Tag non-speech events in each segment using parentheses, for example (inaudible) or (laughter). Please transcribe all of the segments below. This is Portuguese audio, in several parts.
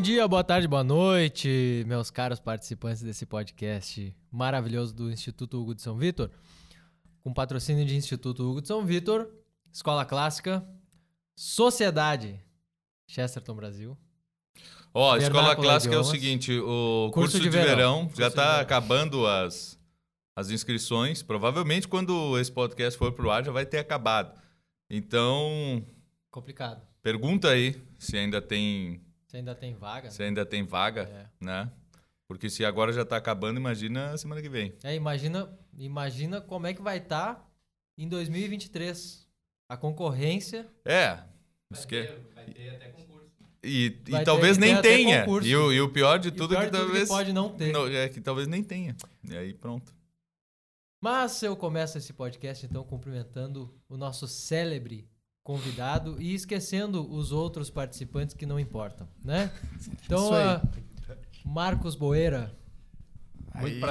Bom dia, boa tarde, boa noite, meus caros participantes desse podcast maravilhoso do Instituto Hugo de São Vitor. Com patrocínio de Instituto Hugo de São Vitor, Escola Clássica, Sociedade, Chesterton Brasil. Ó, a escola clássica é o seguinte, o curso, Curso de, de verão, verão. já está acabando as, as inscrições. Provavelmente quando esse podcast for pro ar já vai ter acabado. Então, Complicado. pergunta aí se ainda tem, Você ainda tem vaga? se ainda tem vaga, É. né? Porque se agora já está acabando, imagina a semana que vem. É, imagina, imagina como é que vai estar em 2023. A concorrência. É. Isso que... Vai ter até concurso. E, e Vai ter talvez que ter nem tenha. concurso. E o, e o pior de tudo pior é que de tudo talvez. pode não ter. Não, é que talvez nem tenha. E aí pronto. Mas eu começo esse podcast então cumprimentando o nosso célebre convidado e esquecendo os outros participantes que não importam, né? (laughs) Então, ah, Marcos Boeira,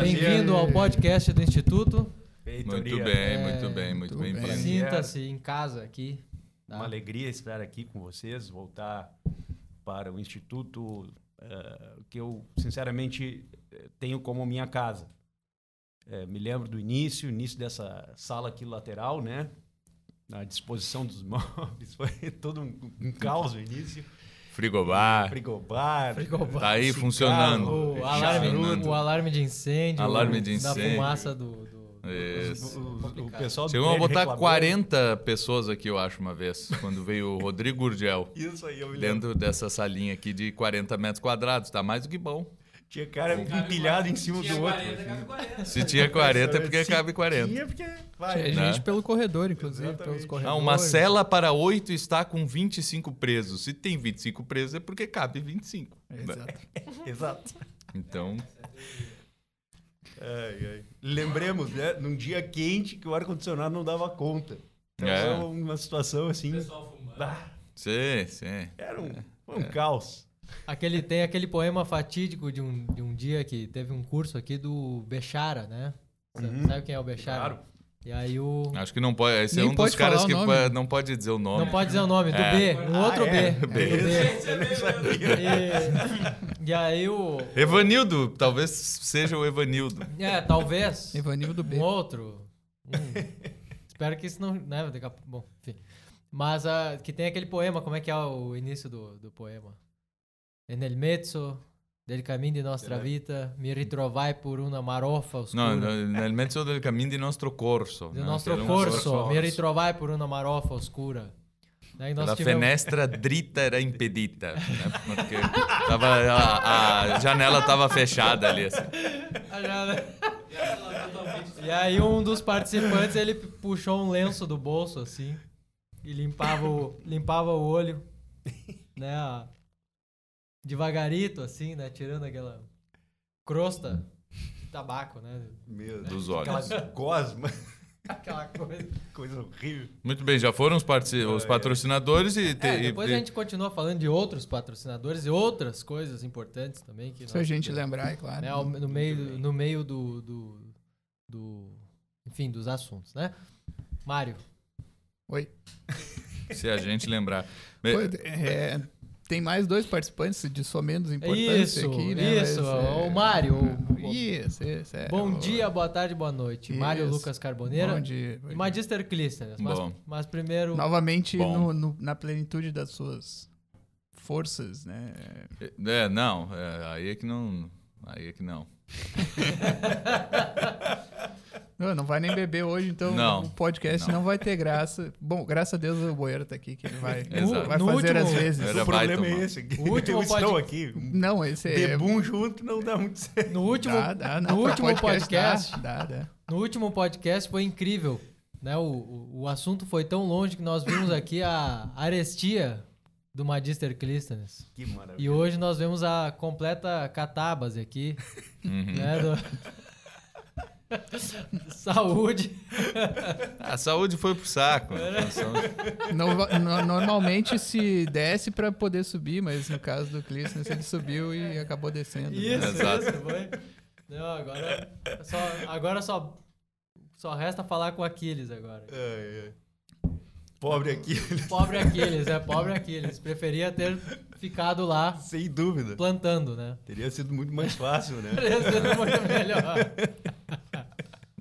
bem-vindo ao podcast do Instituto. Muito bem, É, muito bem, muito muito bem. bem. Sinta-se em casa aqui. tá? Uma alegria estar aqui com vocês, voltar para o Instituto eh, que eu, sinceramente, tenho como minha casa. Eh, me lembro do início, início dessa sala aqui lateral, né? Na disposição dos (laughs) móveis, foi todo um, um caos no início. Frigobar. Frigobar. Frigobar. Tá aí cigarro, funcionando. O alarme, Funcionando. o alarme de incêndio. Alarme de Da incêndio. fumaça do... do- Isso. O, o- o pessoal do Chegou a botar reclamando. 40 pessoas aqui, eu acho, uma vez, quando veio o Rodrigo Gurgel. Isso aí, eu me lembro. Dentro dessa salinha aqui de 40 metros quadrados. Tá mais do que bom. Tinha cara empilhado em cima do outro. Se tinha 40 é porque Se cabe 40. Tinha porque vai. Tinha né? gente pelo corredor, inclusive, Exatamente. pelos Ah, corredores. uma cela para 8 está com 25 presos. Se tem 25 presos é porque cabe 25. né? Exato. (laughs) Exato. Então, Ai, ai. Lembremos, né? Num dia quente que o ar-condicionado não dava conta. Então, É. era uma situação assim. ah, sim, sim. era um, foi um caos. Aquele, tem aquele poema fatídico de um, de um dia que teve um curso aqui do Bechara, né? Sabe, Uhum. sabe quem é o Bechara? Claro. E aí o... Acho que não pode. Esse Nem é um dos pode caras que pa- não pode dizer o nome. Não pode dizer o nome, do É. B, um outro Ah, é? B. B. do B. Não sabia. E, e aí o... Evanildo, talvez seja o Evanildo. É, talvez. Evanildo B. Um outro. Um- espero que isso não... Né, daqui a, bom, enfim. Mas ah, que tem aquele poema, como é que é o início do, do poema? En el mezzo del cammino di nostra vita mi ritrovai por una marofa oscura. No, no, nel mezzo del cammino di nostro corso. Del né? nostro corso, mi ritrovai por una marofa oscura. Daí nós La tivemos... finestra dritta era impedita. Né? Porque tava, a, a janela estava fechada ali. assim. A janela- E aí um dos participantes, ele puxou um lenço do bolso, assim, e limpava o, limpava o olho, né, a- devagarito, assim, né, tirando aquela crosta de tabaco, né, Meu Deus. Dos olhos. Aquela gosma. (laughs) aquela coisa. Coisa horrível. Muito bem, já foram os, partici- os É. patrocinadores e... te- É, e- depois a gente continua falando de outros patrocinadores e outras coisas importantes também. Que Se a nós- gente lembrar, é claro. né, ao- no meio, no meio do, do, do- enfim, dos assuntos, né? Mário, Oi. Se a gente lembrar. Pô, é, tem mais dois participantes de só menos importância isso, aqui, né? isso, Mas, é, o Mário. o- Isso, isso. É, Bom o- dia, boa tarde, boa noite. Mário Isso. Lucas Carboneira Bom dia. bom dia. Magister Clístenes. Mas, Bom. mas primeiro, Novamente no- no- na plenitude das suas forças, né? É, não, é, aí é que não. Aí é que não. (laughs) Não, não vai nem beber hoje, então Não, o podcast não. não. vai ter graça. Bom, graças a Deus o Boeiro tá aqui, que ele vai, (laughs) vai No fazer último- às vezes. Era o problema é esse. O último eu estou aqui. Não, esse é... Debum junto não dá muito certo. no último, Dá, dá, no último podcast, Dá, dá, dá. no último podcast foi incrível. Né? O, o, o assunto foi tão longe que nós vimos aqui a arestia do Magister Clístenes. Que maravilha. E hoje nós vemos a completa catábase aqui, Uhum. né? do- (laughs) Saúde. A saúde foi pro saco. É. No- no- normalmente se desce pra poder subir, mas no caso do Clístenes ele subiu e acabou descendo. né? Isso, Exato. isso, foi. Não, agora só, agora só, só resta falar com o Aquiles agora. Ai, ai. Pobre aqui. Pobre Aquiles, é pobre Aquiles. Preferia ter ficado lá Sem dúvida. plantando, né? Teria sido muito mais fácil, né? Teria sido muito melhor.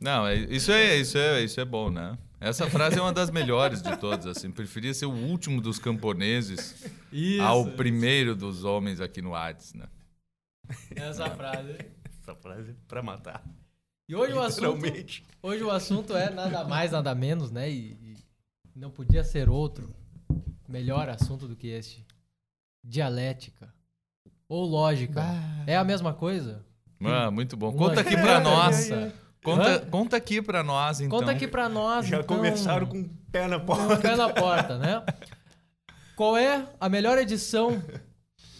Não, é- isso é, isso é, isso é bom, né? Essa frase é uma das melhores de todas, assim. Preferia ser o último dos camponeses Isso. ao primeiro dos homens aqui no Hades, né? Essa frase. Essa frase é pra matar. E hoje o assunto, Literalmente. hoje o assunto é nada mais, nada menos, né? E não podia ser outro melhor assunto do que este. Dialética. Ou lógica. Bah. É a mesma coisa? Ah, muito bom. Uma Conta aqui pra nós. Conta, Hã? conta aqui pra nós, então. Conta aqui pra nós. Já então, começaram com o pé na com porta. o pé na porta, né? Qual é a melhor edição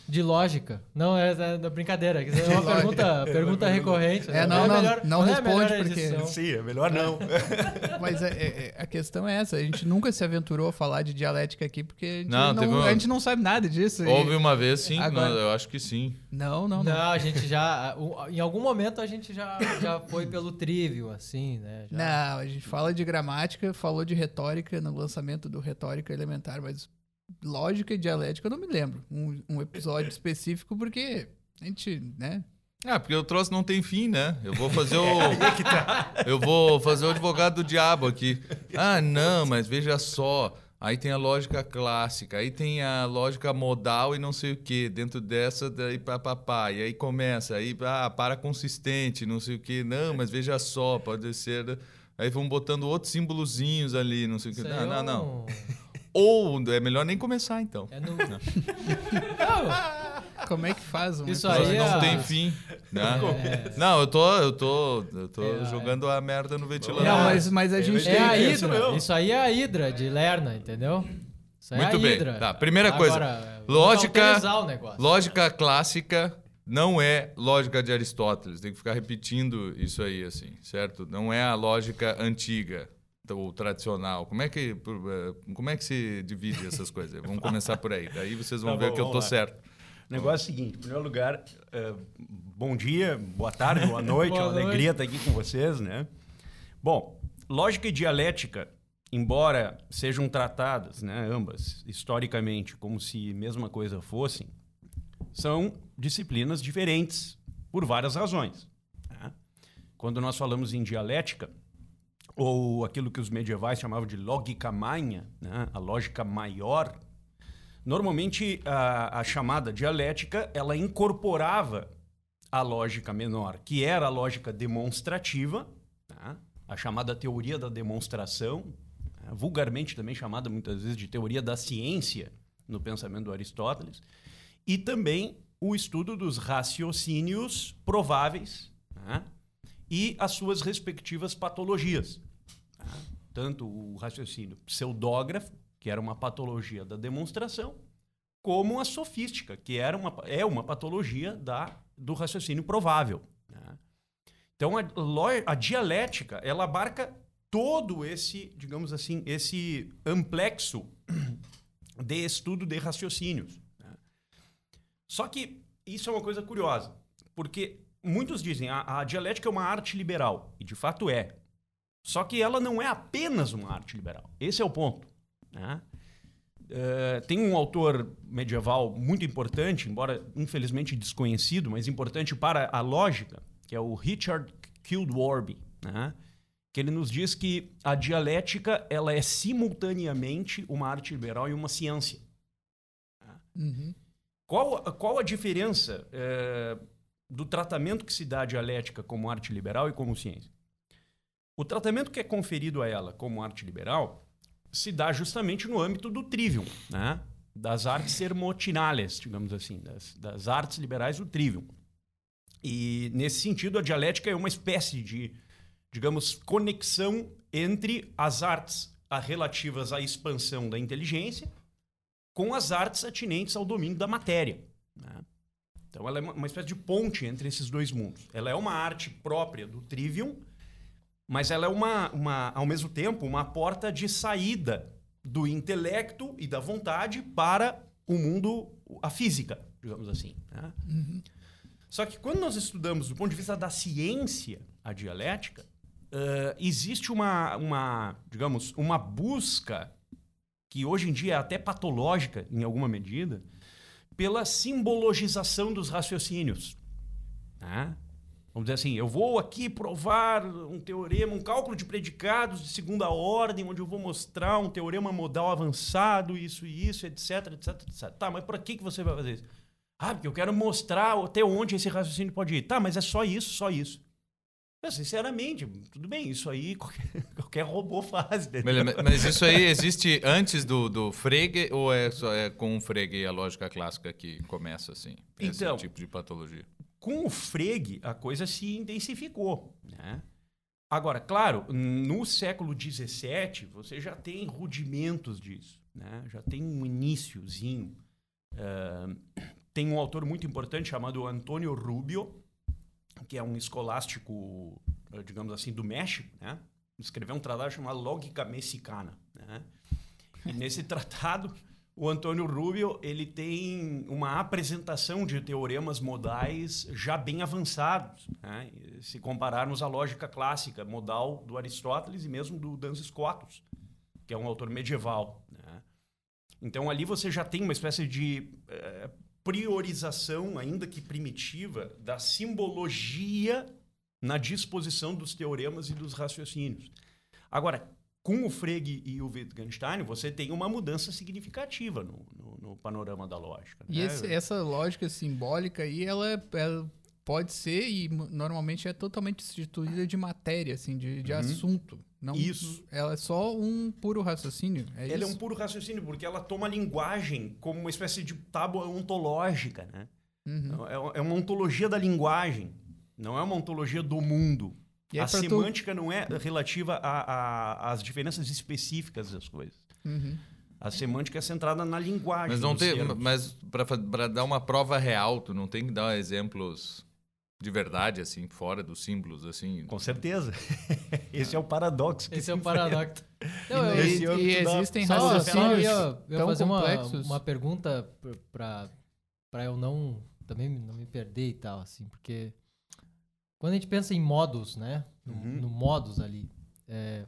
de lógica? Não, é, é brincadeira. isso É (laughs) uma pergunta, pergunta recorrente. É, né? não, Qual a não, melhor- não é a responde, melhor porque-? Sim, é melhor não. Mas é- é- é- a questão é essa, a gente nunca se aventurou a falar de dialética aqui, porque a gente, Não, não, uma- a gente não sabe nada disso. e- Houve uma vez, sim. Agora- não, eu acho que sim. Não, não, não. Não, a gente já. (laughs) Em algum momento a gente já, já foi pelo trivial, assim, né? Já- Não, a gente fala de gramática, falou de retórica no lançamento do Retórica Elementar, mas lógica e dialética eu não me lembro. Um, um episódio específico, porque a gente, né? Ah, porque o troço não tem fim, né? Eu vou fazer o. (laughs) É tá. Eu vou fazer o advogado do diabo aqui. Ah, não, mas veja só. Aí tem a lógica clássica, aí tem a lógica modal e não sei o que. Dentro dessa, daí papapá. E aí começa, aí ah, para consistente, não sei o que. Não, mas veja só, pode ser. Aí vão botando outros símbolozinhos ali, não sei o que. Aí Não, é não, não. Ou é melhor nem começar, então. É no... Como é que faz um Isso episódio aí não é- tem fim. Né? É. Não, eu tô, eu tô, eu tô É, jogando a merda no ventilador. Não, mas, mas a gente É tem a Hidra. Isso aí é a Hidra de Lerna, entendeu? Isso aí é Muito a bem. Hidra. Tá, primeira coisa, Agora, lógica- o negócio. Lógica clássica não é lógica de Aristóteles. Tem que ficar repetindo isso aí, assim, certo? Não é a lógica antiga ou tradicional. Como é que, eh, como é que se divide essas coisas? Vamos (laughs) começar por aí. Daí vocês vão Tá ver bom, que eu lá. certo. O negócio é o seguinte: em primeiro lugar, eh, bom dia, boa tarde, boa (laughs) noite, Boa é uma alegria estar aqui com vocês, né? Bom, lógica e dialética, embora sejam tratadas, né, ambas, historicamente, como se mesma coisa fossem, são disciplinas diferentes por várias razões. né? Quando nós falamos em dialética, ou aquilo que os medievais chamavam de lógica magna, né, a lógica maior, Normalmente, a, a chamada dialética, ela incorporava a lógica menor, que era a lógica demonstrativa, tá? a chamada teoria da demonstração, né? vulgarmente também chamada muitas vezes de teoria da ciência no pensamento do Aristóteles, e também o estudo dos raciocínios prováveis né? e as suas respectivas patologias. Tanto o raciocínio pseudógrafo, que era uma patologia da demonstração, como a sofística, que era uma, é uma patologia da, do raciocínio provável. né? Então, a, a dialética, ela abarca todo esse, digamos assim, esse amplexo de estudo de raciocínios. né? Só que isso é uma coisa curiosa, porque muitos dizem a, a dialética é uma arte liberal, e de fato é. Só que ela não é apenas uma arte liberal. Esse é o ponto. né? Eh, tem um autor medieval muito importante, embora infelizmente desconhecido, mas importante para a lógica, que é o Richard Kildwarby, né? que ele nos diz que a dialética ela é simultaneamente uma arte liberal e uma ciência. Uhum. Qual, qual a diferença eh, do tratamento que se dá à dialética como arte liberal e como ciência? O tratamento que é conferido a ela como arte liberal se dá justamente no âmbito do trivium, né? das artes sermotinales, digamos assim, das, das artes liberais do trivium. E, nesse sentido, a dialética é uma espécie de, digamos, conexão entre as artes relativas à expansão da inteligência com as artes atinentes ao domínio da matéria. né? Então, ela é uma espécie de ponte entre esses dois mundos. Ela é uma arte própria do trivium, mas ela é uma, uma, ao mesmo tempo, uma porta de saída do intelecto e da vontade para o mundo, a física, digamos assim. né? Só que quando nós estudamos do ponto de vista da ciência a dialética, eh, existe uma, uma, digamos, uma busca que hoje em dia é até patológica em alguma medida pela simbologização dos raciocínios. Né? Vamos dizer assim, eu vou aqui provar um teorema, um cálculo de predicados de segunda ordem, onde eu vou mostrar um teorema modal avançado, isso e isso, etc, etc, etc. Tá, mas para que, que você vai fazer isso? Ah, porque eu quero mostrar até onde esse raciocínio pode ir. Tá, mas é só isso, só isso. Mas, sinceramente, tudo bem, isso aí qualquer, (laughs) qualquer robô faz. Mas, mas, isso aí existe antes do, do Frege ou é, só, é com o Frege a lógica clássica que começa assim? Então, esse tipo de patologia? Com o Frege, a coisa se intensificou. Né? Agora, claro, no século XVII, você já tem rudimentos disso. Né? Já tem um iníciozinho. Uh, tem um autor muito importante chamado Antônio Rubio, que é um escolástico, digamos assim, do México, né? escreveu um tratado chamado Lógica Mexicana. Né? E nesse (laughs) tratado, o Antônio Rubio ele tem uma apresentação de teoremas modais já bem avançados, né? se compararmos à lógica clássica modal do Aristóteles e mesmo do Duns Scotus, que é um autor medieval. Né? Então ali você já tem uma espécie de é, priorização, ainda que primitiva, da simbologia na disposição dos teoremas e dos raciocínios. Agora, com o Frege e o Wittgenstein, você tem uma mudança significativa no, no, no panorama da lógica. E né? esse, essa lógica simbólica aí, ela, ela, pode ser e normalmente é totalmente instituída de matéria, assim, de, de uhum. assunto. Não, isso. Ela é só um puro raciocínio. É ela isso? é um puro raciocínio, porque ela toma a linguagem como uma espécie de tábua ontológica. Né? Uhum. É, é uma ontologia da linguagem, não é uma ontologia do mundo a semântica tu... não é relativa às diferenças específicas das coisas. Uhum. A semântica é centrada na linguagem. Mas não tem, mas para dar uma prova real, tu não tem que dar exemplos de verdade assim, fora dos símbolos assim. Com certeza. (laughs) Esse é o paradoxo. Esse é o paradoxo. Não, e, e, e existem raciocínios eu ia fazer uma, uma pergunta para para eu não também não me perder e tal assim, porque quando a gente pensa em modos, né? No, uhum. no modos ali, é,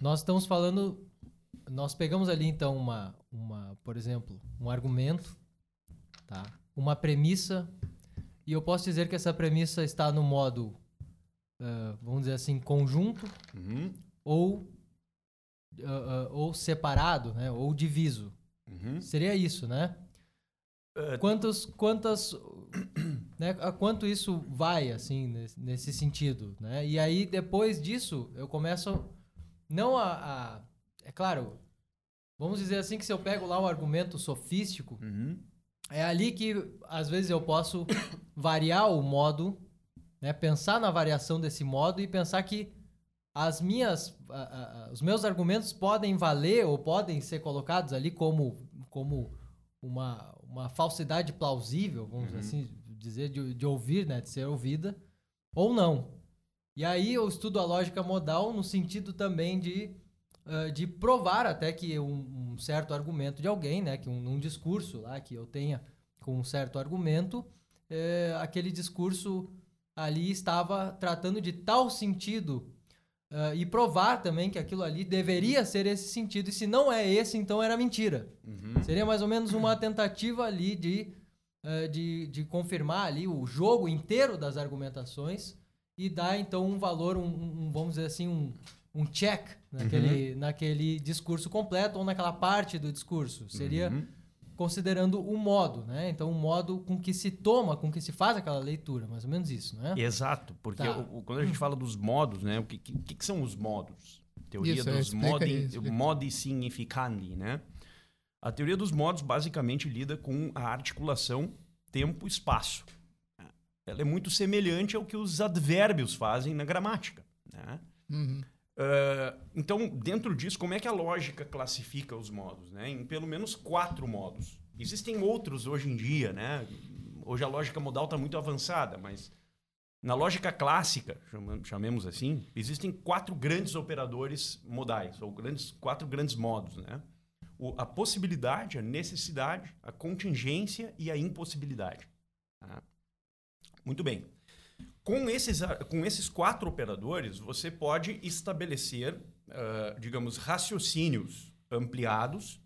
nós estamos falando, nós pegamos ali então uma, uma, por exemplo, um argumento, tá? Uma premissa e eu posso dizer que essa premissa está no modo, uh, vamos dizer assim, conjunto uhum. ou uh, uh, ou separado, né? Ou diviso. Uhum. Seria isso, né? Quantos, quantas né, a quanto isso vai, assim, nesse, nesse, sentido, né? E aí, depois disso, eu começo não a, a, É claro, vamos dizer assim que se eu pego lá um argumento sofístico, uhum. é ali que, às vezes, eu posso variar o modo, né? Pensar na variação desse modo e pensar que as minhas... A, a, os meus argumentos podem valer ou podem ser colocados ali como, como uma, uma falsidade plausível, vamos uhum. dizer assim, dizer, de, de ouvir, né? De ser ouvida, ou não. E aí eu estudo a lógica modal no sentido também de, uh, de provar até que um, um, certo argumento de alguém, né? Que um, um, discurso lá que eu tenha com um certo argumento, é, aquele discurso ali estava tratando de tal sentido uh, e provar também que aquilo ali deveria ser esse sentido. E se não é esse, então era mentira. Uhum. Seria mais ou menos uma tentativa ali de uh, de, de confirmar ali o jogo inteiro das argumentações e dar então um valor, um, um vamos dizer assim, um, um check naquele, uhum. naquele discurso completo ou naquela parte do discurso. Seria uhum. considerando o modo, né? Então, o modo com que se toma, com que se faz aquela leitura, mais ou menos isso, né? Exato, porque tá. o, quando a gente fala dos modos, né? O que, que, que são os modos? Teoria isso, dos modi, modi significandi, né? A teoria dos modos basicamente lida com a articulação tempo-espaço. Ela é muito semelhante ao que os advérbios fazem na gramática. Né? Uhum. Uh, então, dentro disso, como é que a lógica classifica os modos? Né? Em pelo menos quatro modos. Existem outros hoje em dia. Né? Hoje a lógica modal está muito avançada, mas na lógica clássica, chamemos assim, existem quatro grandes operadores modais, ou grandes, quatro grandes modos. Né? O, a possibilidade, a necessidade, a contingência e a impossibilidade. Tá? Muito bem. Com esses, com esses quatro operadores, você pode estabelecer, uh, digamos, raciocínios ampliados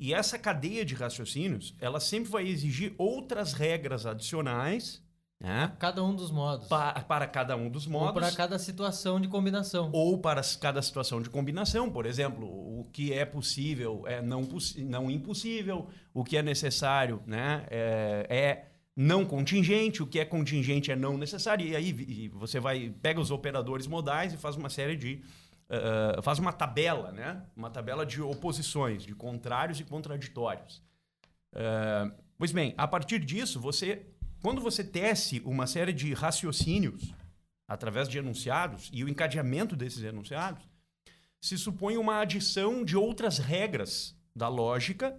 E essa cadeia de raciocínios, ela sempre vai exigir outras regras adicionais né, Cada um dos modos. pa- para cada um dos Ou modos. para cada situação de combinação. ou para cada situação de combinação. Por exemplo, o que é possível é não, não impossível, o que é necessário né, é, é não contingente, o que é contingente é não necessário. E aí e você vai pega os operadores modais e faz uma série de. ah, faz uma tabela, né? Uma tabela de oposições, de contrários e contraditórios. Ah, pois bem, a partir disso, você, quando você tece uma série de raciocínios através de enunciados e o encadeamento desses enunciados, se supõe uma adição de outras regras da lógica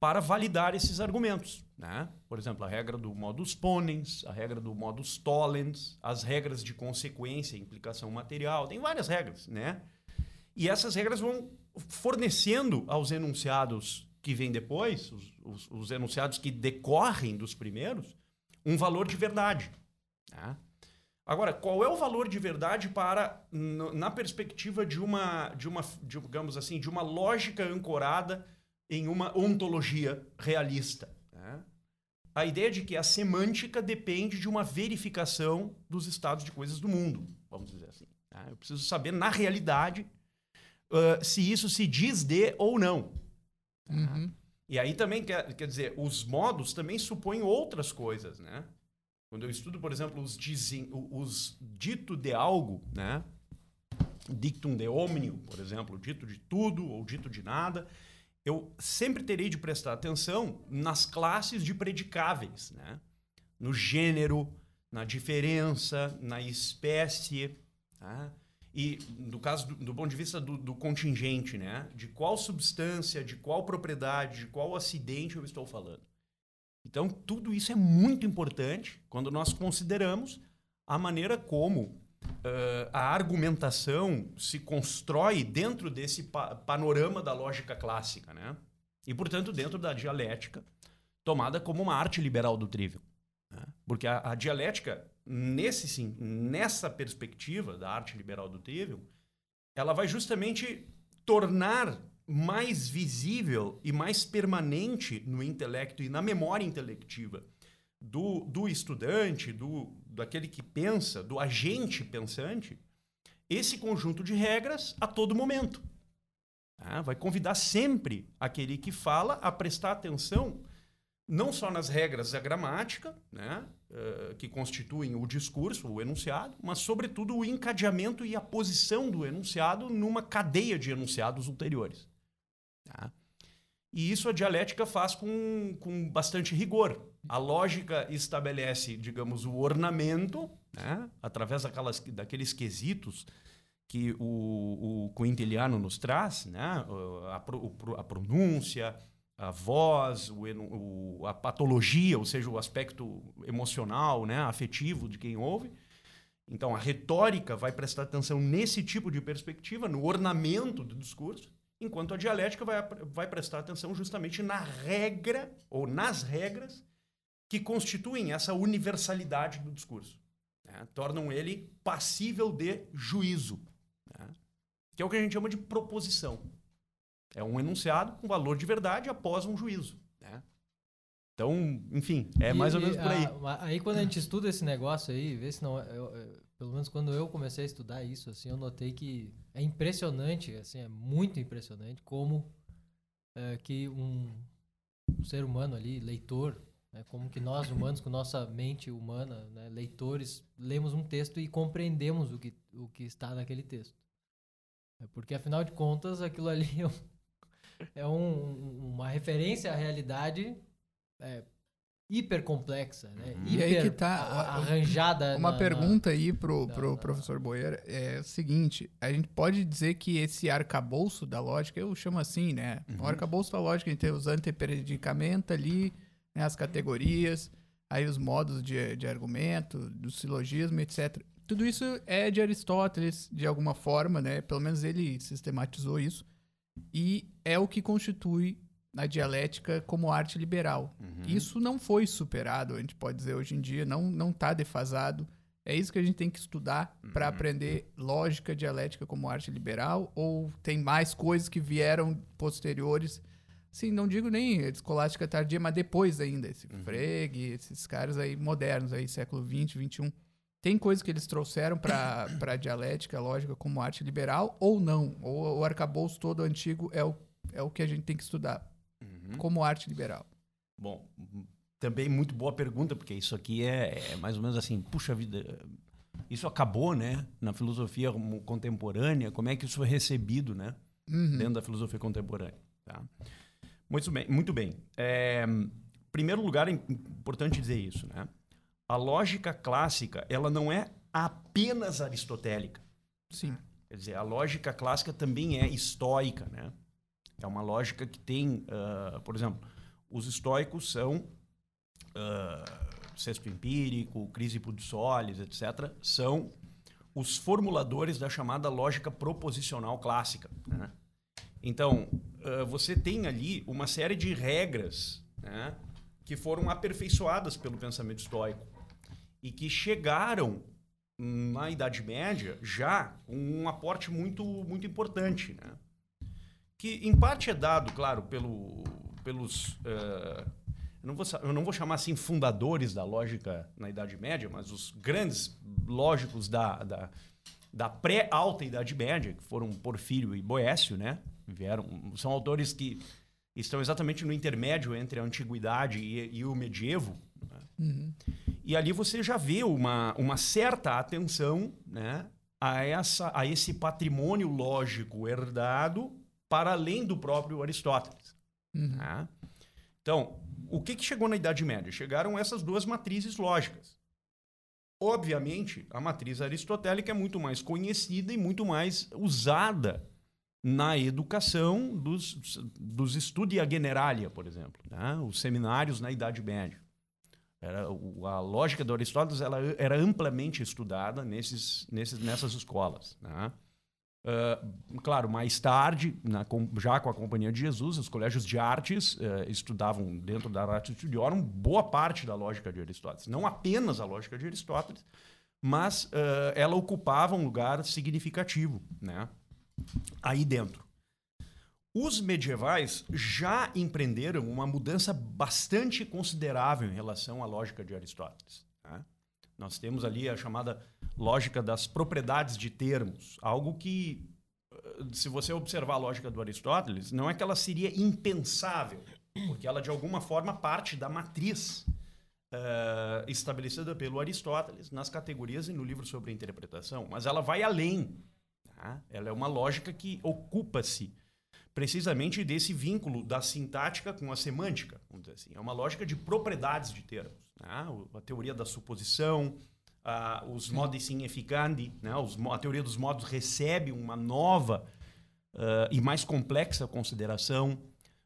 para validar esses argumentos. Né? Por exemplo, a regra do modus ponens, a regra do modus tollens, as regras de consequência, implicação material, tem várias regras. Né? E essas regras vão fornecendo aos enunciados que vêm depois, os, os- os enunciados que decorrem dos primeiros, um valor de verdade. Tá? Agora, qual é o valor de verdade para na perspectiva de uma, de uma, digamos assim, de uma lógica ancorada em uma ontologia realista? né? A ideia de que a semântica depende de uma verificação dos estados de coisas do mundo, vamos dizer assim. tá? Eu preciso saber na realidade ah, se isso se diz de ou não. Uhum. E aí também, quer, quer dizer, os modos também supõem outras coisas, né? Quando eu estudo, por exemplo, os, dizem, os dito de algo, né? Dictum de omnium, por exemplo, dito de tudo ou dito de nada, eu sempre terei de prestar atenção nas classes de predicáveis, né? No gênero, na diferença, na espécie, tá? E no caso do, do ponto de vista do, do contingente, né? De qual substância, de qual propriedade, de qual acidente eu estou falando. Então, tudo isso é muito importante quando nós consideramos a maneira como eh, a argumentação se constrói dentro desse pa- panorama da lógica clássica, né? E, portanto, dentro da dialética, tomada como uma arte liberal do trivial. né? Porque a, a dialética, nesse sim, nessa perspectiva da arte liberal do trivial, ela vai justamente tornar mais visível e mais permanente no intelecto e na memória intelectiva do, do estudante, do, daquele que pensa, do agente pensante, esse conjunto de regras a todo momento. tá? Vai convidar sempre aquele que fala a prestar atenção não só nas regras da gramática, né, eh, que constituem o discurso, o enunciado, mas, sobretudo, o encadeamento e a posição do enunciado numa cadeia de enunciados ulteriores. tá? E isso a dialética faz com, com bastante rigor. A lógica estabelece, digamos, o ornamento, né, através daquelas, daqueles quesitos que o, o Quintiliano nos traz, né, a, a pronúncia, a voz, o, o- a patologia, ou seja, o aspecto emocional, né, afetivo de quem ouve. Então, a retórica vai prestar atenção nesse tipo de perspectiva, no ornamento do discurso, enquanto a dialética vai, vai prestar atenção justamente na regra, ou nas regras, que constituem essa universalidade do discurso. né? Tornam ele passível de juízo, né? que é o que a gente chama de proposição. É um enunciado com valor de verdade após um juízo. né? Então, enfim, é E- mais ou menos por aí. a- aí quando a gente estuda esse negócio aí, vê se não. eu- eu- pelo menos quando eu comecei a estudar isso, assim, eu notei que é impressionante, assim, é muito impressionante como é, que um, um ser humano ali, leitor, né, como que nós humanos, com nossa mente humana, né, leitores, lemos um texto e compreendemos o que, o que está naquele texto. É porque, afinal de contas, aquilo ali (laughs) é, um- é um- uma referência à realidade é, hiper complexa, né? Uhum. E aí Hiper que tá, arranjada. Uma na- na- pergunta aí pro, na- pro na- professor Boyer é o seguinte: a gente pode dizer que esse arcabouço da lógica, eu chamo assim, né? O Uhum. arcabouço da lógica, a gente tem os antepredicamento ali, né, as categorias, aí os modos de, de argumento, do silogismo, etc. Tudo isso é de Aristóteles, de alguma forma, né? Pelo menos ele sistematizou isso. E é o que constitui a dialética como arte liberal. Uhum. Isso não foi superado, a gente pode dizer hoje em dia, não não está defasado. É isso que a gente tem que estudar para Uhum. aprender lógica dialética como arte liberal ou tem mais coisas que vieram posteriores Sim, não digo nem escolástica tardia, mas depois ainda. Esse Uhum. Frege, esses caras aí modernos, aí, século XX, XXI. Tem coisas que eles trouxeram para a dialética, lógica, como arte liberal, ou não. Ou o arcabouço todo antigo é o, é o que a gente tem que estudar, Uhum. como arte liberal. Bom, também muito boa pergunta, porque isso aqui é, é mais ou menos assim, puxa vida, isso acabou, né? Na filosofia contemporânea, como é que isso foi recebido, né? Uhum. Dentro da filosofia contemporânea. Tá? Muito bem. Muito bem. É, em primeiro lugar, é importante dizer isso, né? A lógica clássica, ela não é apenas aristotélica. Sim. Quer dizer, a lógica clássica também é estoica, né? É uma lógica que tem, ah, por exemplo, os estoicos são ah, sexto empírico, Crisipo de Solis, etc., são os formuladores da chamada lógica proposicional clássica. né? Então, ah, você tem ali uma série de regras né, que foram aperfeiçoadas pelo pensamento estoico e que chegaram na Idade Média já com um aporte muito, muito importante, né? Que em parte é dado, claro, pelo, pelos eh, eu, não vou, eu não vou chamar assim fundadores da lógica na Idade Média, mas os grandes lógicos da, da, da pré-alta Idade Média, que foram Porfírio e Boécio, né? Vieram, são autores que estão exatamente no intermédio entre a antiguidade e, e o medievo. né? Uhum. E ali você já vê uma, uma certa atenção né, a, essa, a esse patrimônio lógico herdado para além do próprio Aristóteles. Uhum. né? Então, o que, que chegou na Idade Média? Chegaram essas duas matrizes lógicas. Obviamente, a matriz aristotélica é muito mais conhecida e muito mais usada na educação dos, dos Studia Generalia, por exemplo, né? os seminários na Idade Média. Era, a lógica do Aristóteles ela era amplamente estudada nesses, nesses, nessas escolas. Né? Ah, claro, mais tarde, na já com a Companhia de Jesus, os colégios de artes eh, estudavam dentro da Ratio Studiorum boa parte da lógica de Aristóteles. Não apenas a lógica de Aristóteles, mas ah, ela ocupava um lugar significativo né? aí dentro. Os medievais já empreenderam uma mudança bastante considerável em relação à lógica de Aristóteles. né? Nós temos ali a chamada lógica das propriedades de termos, algo que, eh, se você observar a lógica do Aristóteles, não é que ela seria impensável, porque ela de alguma forma parte da matriz eh, estabelecida pelo Aristóteles nas categorias e no livro sobre interpretação, mas ela vai além. tá? Ela é uma lógica que ocupa-se precisamente desse vínculo da sintática com a semântica, vamos dizer assim. É uma lógica de propriedades de termos. né? A teoria da suposição, a- os modi significandi, né? Os a teoria dos modos recebe uma nova ah, e mais complexa consideração.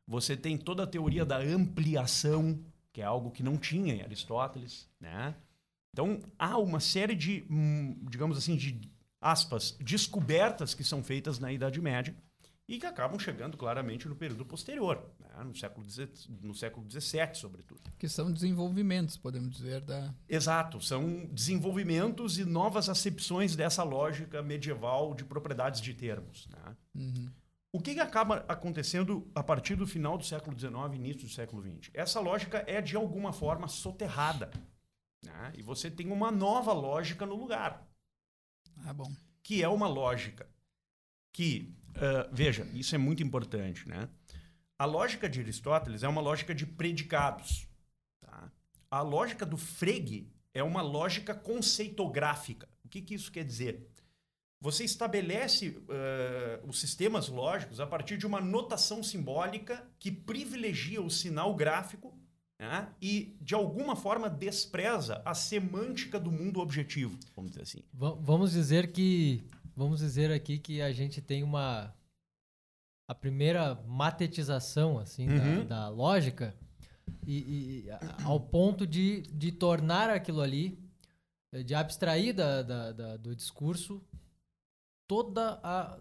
Você tem toda a teoria da ampliação, que é algo que não tinha em Aristóteles. Né? Então, há uma série de, hum, digamos assim, de aspas, descobertas que são feitas na Idade Média e que acabam chegando claramente no período posterior, né? no século XVII, no século XVII, sobretudo. Que são desenvolvimentos, podemos dizer, da. Exato, são desenvolvimentos e novas acepções dessa lógica medieval de propriedades de termos. né? Uhum. O que, que acaba acontecendo a partir do final do século XIX início do século XX? Essa lógica é, de alguma forma, soterrada. né? E você tem uma nova lógica no lugar Ah, bom. que é uma lógica que, ah, veja, isso é muito importante, né? A lógica de Aristóteles é uma lógica de predicados. tá? A lógica do Frege é uma lógica conceitográfica. O que, que isso quer dizer? Você estabelece ah, os sistemas lógicos a partir de uma notação simbólica que privilegia o sinal gráfico né? e, de alguma forma, despreza a semântica do mundo objetivo, vamos dizer assim. Va- vamos dizer que. Vamos dizer aqui que a gente tem uma. A primeira matetização, assim, Uhum. da, da lógica, e, e a- ao ponto de, de tornar aquilo ali, eh, de abstrair da, da- da- do discurso toda a,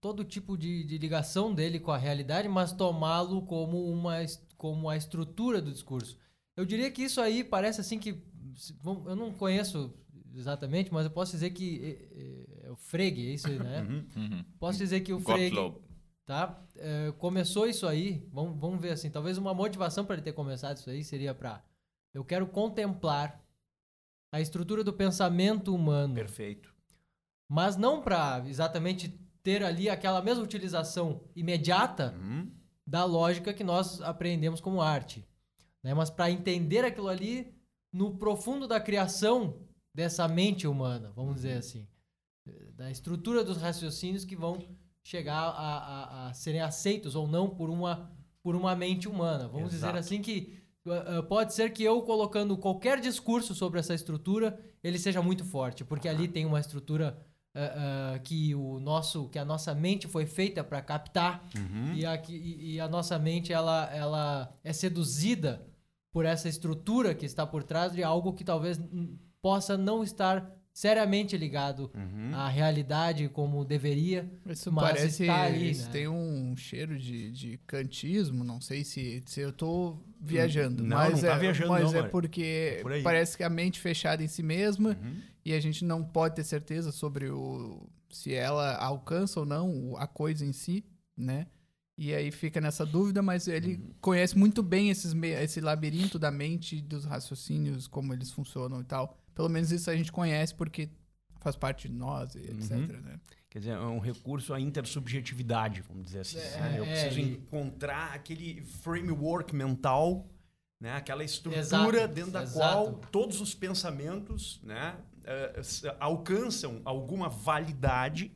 todo tipo de, de ligação dele com a realidade, mas tomá-lo como, uma, como a estrutura do discurso. Eu diria que isso aí parece assim que. Eu não conheço exatamente, mas eu posso dizer que é, o Frege, é isso aí, né? Uhum. Uhum. Posso dizer que o Frege. Gottlob. tá? É, começou isso aí, vamos, vamos ver assim, talvez uma motivação para ele ter começado isso aí seria para eu quero contemplar a estrutura do pensamento humano, Perfeito. mas não para exatamente ter ali aquela mesma utilização imediata Uhum. da lógica que nós aprendemos como arte, né? Mas para entender aquilo ali no profundo da criação dessa mente humana, vamos dizer assim, da estrutura dos raciocínios que vão chegar a, a- a serem aceitos ou não por uma por uma mente humana. Vamos dizer Exato. assim que uh, uh, pode ser que eu colocando qualquer discurso sobre essa estrutura ele seja muito forte, porque ali tem uma estrutura uh, uh, que o nosso que a nossa mente foi feita para captar Uhum. e, aqui, e, e a nossa mente ela, ela é seduzida por essa estrutura que está por trás de algo que talvez possa não estar seriamente ligado Uhum. à realidade como deveria. Isso Mas parece. está ali, isso né? tem um cheiro de, de kantismo, não sei se, se eu tô viajando. Não, mas não tá é, viajando, Mas não, é porque É por aí. parece que a mente fechada em si mesma Uhum. e a gente não pode ter certeza sobre o se ela alcança ou não a coisa em si, né? E aí fica nessa dúvida, mas ele Uhum. conhece muito bem esses me- esse labirinto da mente, dos raciocínios, como eles funcionam e tal. Pelo menos isso a gente conhece porque faz parte de nós, e etc. Uhum. Né? Quer dizer, é um recurso à intersubjetividade, vamos dizer assim. É, né? Eu é, preciso encontrar aquele framework mental, né? aquela estrutura Exato, dentro da exato. qual todos os pensamentos né? s- alcançam alguma validade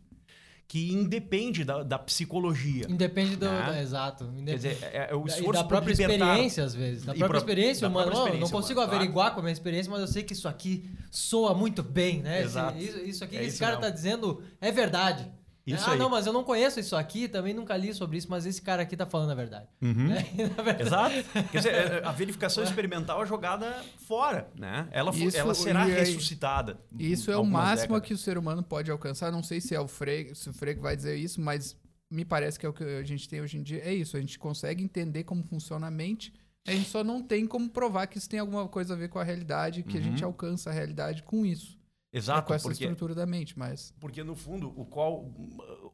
que independe da, da psicologia. Independe do. Né? da- exato. Quer Independe, dizer, é, é o e esforço da própria experiência, às vezes. Da própria pro- experiência da humana. própria Não, não experiência consigo humana, averiguar com a minha experiência, mas eu sei que isso aqui soa muito bem, né? Esse- Exato. isso, isso aqui É que esse isso cara mesmo. tá dizendo é verdade. Isso ah, aí. não, mas eu não conheço isso aqui, também nunca li sobre isso, mas esse cara aqui tá falando a verdade. Uhum. Né? (laughs) Na verdade- Exato. Quer dizer, é, (laughs) a verificação experimental é jogada fora, né? Ela, Isso- ela será aí- ressuscitada. Isso é o máximo décadas. que o ser humano pode alcançar. Não sei se é o Frege, se o Frege vai dizer isso, mas me parece que é o que a gente tem hoje em dia. É isso, a gente consegue entender como funciona a mente. A gente só não tem como provar que isso tem alguma coisa a ver com a realidade, que a gente alcança a realidade com isso. Exato, com essa porque, estrutura da mente, mas porque no fundo, o qual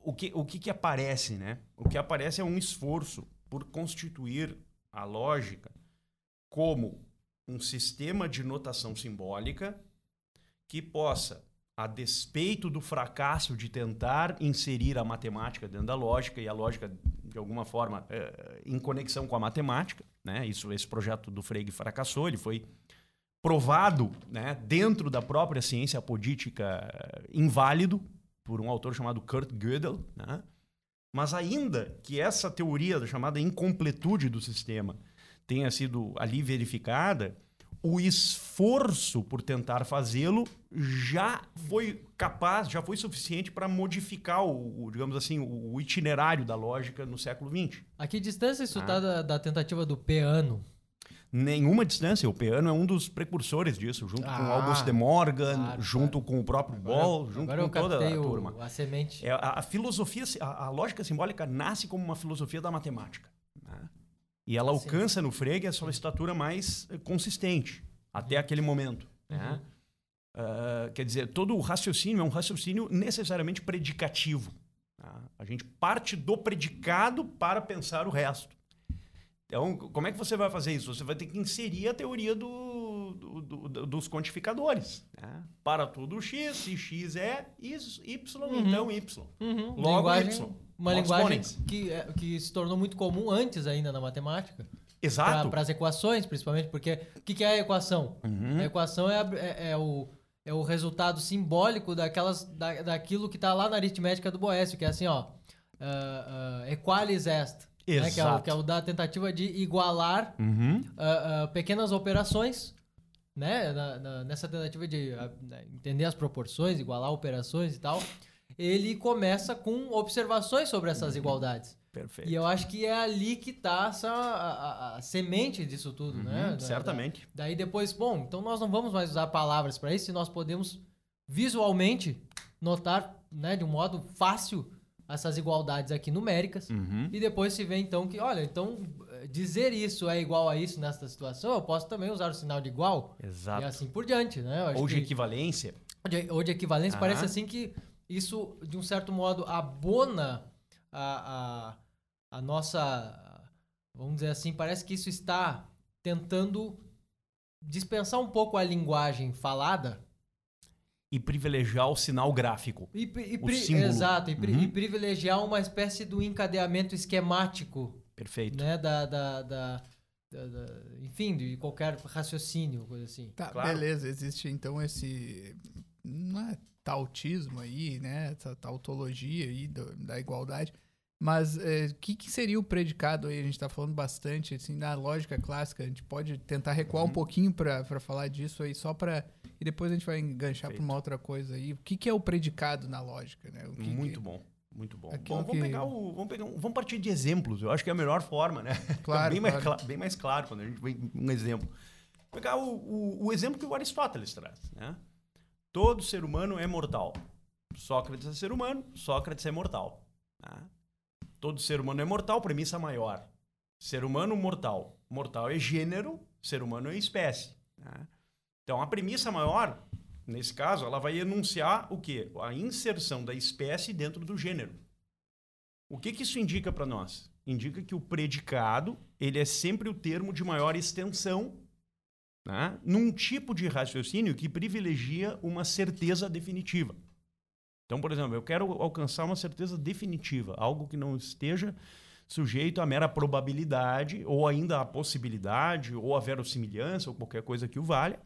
o que, o que que aparece, né? O que aparece é um esforço por constituir a lógica como um sistema de notação simbólica que possa, a despeito do fracasso de tentar inserir a matemática dentro da lógica e a lógica de alguma forma eh, em conexão com a matemática, né? Isso esse projeto do Frege fracassou, ele foi provado, né, dentro da própria ciência política eh, inválido por um autor chamado Kurt Gödel, né? Mas ainda que essa teoria da chamada incompletude do sistema tenha sido ali verificada, o esforço por tentar fazê-lo já foi capaz, já foi suficiente para modificar o, o, digamos assim, o, o itinerário da lógica no século XX. A que distância isso Ah. tá da, da tentativa do Peano? Nenhuma distância. O Peano é um dos precursores disso, junto com Ah, August de Morgan, claro, junto com o próprio junto Agora eu com toda a captei o- turma. a semente. É, a, a filosofia, a, a lógica simbólica nasce como uma filosofia da matemática. né? E ela Sim. alcança no Frege a sua estatura mais eh, consistente, até aquele momento. né? Uhum. Ah, quer dizer, todo o raciocínio é um raciocínio necessariamente predicativo. tá? A gente parte do predicado para pensar o resto. Então, como é que você vai fazer isso? Você vai ter que inserir a teoria do, do- do- do- dos quantificadores. né? Para tudo x, se x é is- y, então y. Uhum. Logo, linguagem, Y. Uma Logo, linguagem que, é- que se tornou muito comum antes ainda na matemática. Exato. Para as equações, principalmente, porque o que, que é a equação? Uhum. A equação é, a- é- é o, é o resultado simbólico daquelas, da, daquilo que está lá na aritmética do Boécio, que é assim, ó. ah, ah, equalis est. né, que, é o, Exato. que é o da tentativa de igualar Uhum. ah, ah, pequenas operações, né? na- na- nessa tentativa de né, entender as proporções, igualar operações e tal. Ele começa com observações sobre essas igualdades. Perfeito. E eu acho que é ali que tá essa, a, a- a semente disso tudo, né? Uhum, Da- certamente. da- daí depois, bom, então nós não vamos mais usar palavras para isso, e nós podemos visualmente notar, né, de um modo fácil essas igualdades aqui numéricas. Uhum. E depois se vê então que, olha, então eh, dizer isso é igual a isso nessa situação, eu posso também usar o sinal de igual Exato. e assim por diante, né? Ou de que- equivalência. ou de, equivalência, Ah. parece assim que isso, de um certo modo, abona a, a nossa, vamos dizer assim, parece que isso está tentando dispensar um pouco a linguagem falada E privilegiar o sinal gráfico. e, e O pri- símbolo. exato, e, pri- Uhum. e privilegiar uma espécie do encadeamento esquemático, Perfeito. né, da, da, da- da- da- enfim, de qualquer raciocínio, coisa assim. Tá, Claro. beleza. Existe então esse. Não é tautismo aí, né? Essa tautologia aí do- da igualdade. Mas o que, que seria o predicado aí? A gente tá falando bastante, assim, na lógica clássica. A gente pode tentar recuar Uhum. um pouquinho pra falar disso aí, só pra. E depois a gente vai enganchar Perfeito. uma outra coisa aí. O que, que é o predicado na lógica, né? Que Muito bom. Muito bom. Bom, vamos, que- pegar o, vamos, pegar um- vamos partir de exemplos. Eu acho que é a melhor forma, né? (laughs) Claro, bem, mais claro. cla- bem mais claro quando a gente vem um exemplo. Pegar o, o, o exemplo que o Aristóteles traz. Né? Todo ser humano é mortal. Sócrates é ser humano, Sócrates é mortal. tá? Todo ser humano é mortal, premissa maior. Ser humano mortal. Mortal é gênero, ser humano é espécie. tá? Então, a premissa maior, nesse caso, ela vai enunciar o quê? A inserção da espécie dentro do gênero. O que, que isso indica para nós? Indica que o predicado ele é sempre o termo de maior extensão né? num tipo de raciocínio que privilegia uma certeza definitiva. Então, por exemplo, eu quero alcançar uma certeza definitiva, algo que não esteja sujeito à mera probabilidade, ou ainda à possibilidade, ou à verossimilhança, ou qualquer coisa que o valha,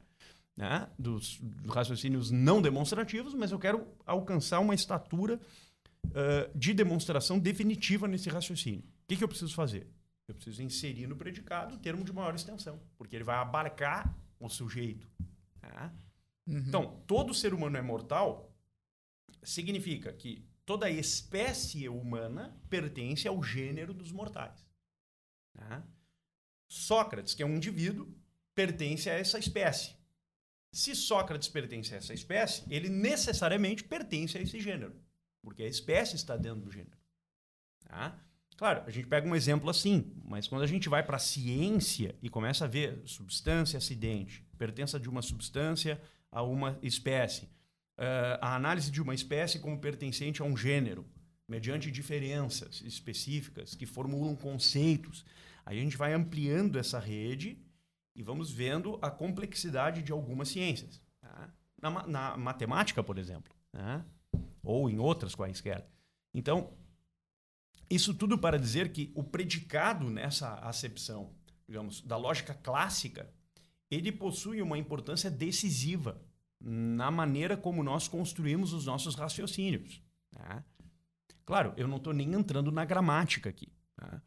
né? dos, dos raciocínios não demonstrativos, mas eu quero alcançar uma estatura eh, de demonstração definitiva nesse raciocínio. O que, que eu preciso fazer? Eu preciso inserir no predicado o termo de maior extensão, porque ele vai abarcar o sujeito. tá? Uhum. Então, todo ser humano é mortal significa que toda espécie humana pertence ao gênero dos mortais. tá? Sócrates, que é um indivíduo, pertence a essa espécie. Se Sócrates pertence a essa espécie, ele necessariamente pertence a esse gênero, porque a espécie está dentro do gênero. tá? Claro, a gente pega um exemplo assim, mas quando a gente vai para a ciência e começa a ver substância acidente, pertença de uma substância a uma espécie, eh, a análise de uma espécie como pertencente a um gênero, mediante diferenças específicas que formulam conceitos. Aí a gente vai ampliando essa rede e vamos vendo a complexidade de algumas ciências. tá? Na, na matemática, por exemplo, né? ou em outras quaisquer. Então, isso tudo para dizer que o predicado nessa acepção, digamos, da lógica clássica, ele possui uma importância decisiva na maneira como nós construímos os nossos raciocínios. tá? Claro, eu não estou nem entrando na gramática aqui. tá?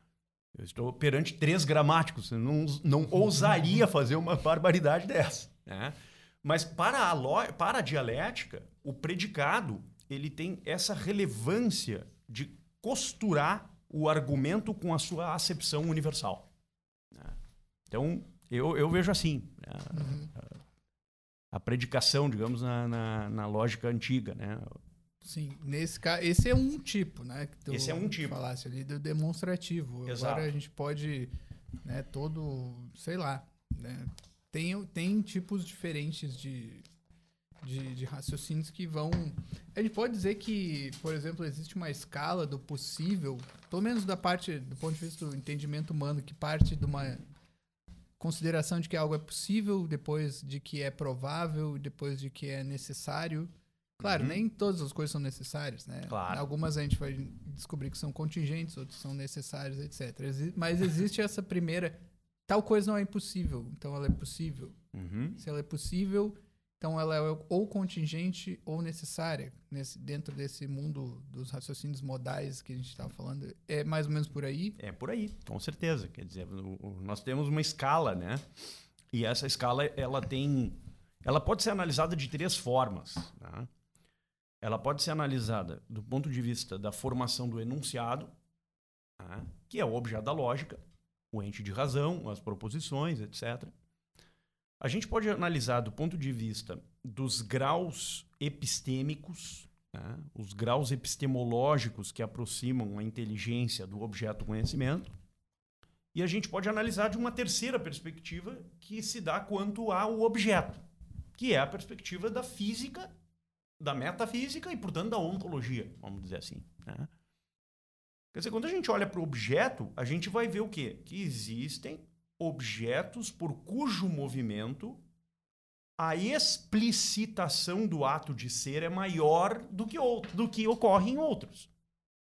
Eu estou perante três gramáticos. Eu não, não ousaria fazer uma barbaridade dessa. né? Mas para a, para a dialética, o predicado ele tem essa relevância de costurar o argumento com a sua acepção universal. né? Então, eu, eu vejo assim. né? Uhum. A predicação, digamos, na, na, na lógica antiga, né? Sim, nesse caso, esse é um tipo, né? Que tu Esse é um tipo. Falasse ali do demonstrativo. Exato. Agora a gente pode, né, todo, sei lá, né? Tem, tem tipos diferentes de, de, de raciocínios que vão. A gente pode dizer que, por exemplo, existe uma escala do possível, pelo menos da parte, do ponto de vista do entendimento humano, que parte de uma consideração de que algo é possível, depois de que é provável, depois de que é necessário. Claro, Uhum. nem todas as coisas são necessárias, né? Claro. Algumas a gente vai descobrir que são contingentes, outras são necessárias, etc. Mas existe essa primeira. Tal coisa não é impossível, então ela é possível. Uhum. Se ela é possível, então ela é ou contingente ou necessária. Nesse, dentro desse mundo dos raciocínios modais que a gente estava falando. É mais ou menos por aí. É por aí, com certeza. Quer dizer, nós temos uma escala, né? E essa escala, ela tem... Ela pode ser analisada de três formas, tá? Ela pode ser analisada do ponto de vista da formação do enunciado, tá? que é o objeto da lógica, o ente de razão, as proposições, etc. A gente pode analisar do ponto de vista dos graus epistêmicos, tá? os graus epistemológicos que aproximam a inteligência do objeto conhecimento. E a gente pode analisar de uma terceira perspectiva que se dá quanto ao objeto, que é a perspectiva da física, da metafísica e, portanto, da ontologia, vamos dizer assim. né? Quer dizer, quando a gente olha para o objeto, a gente vai ver o quê? Que existem objetos por cujo movimento a explicitação do ato de ser é maior do que, outro, do que ocorre em outros.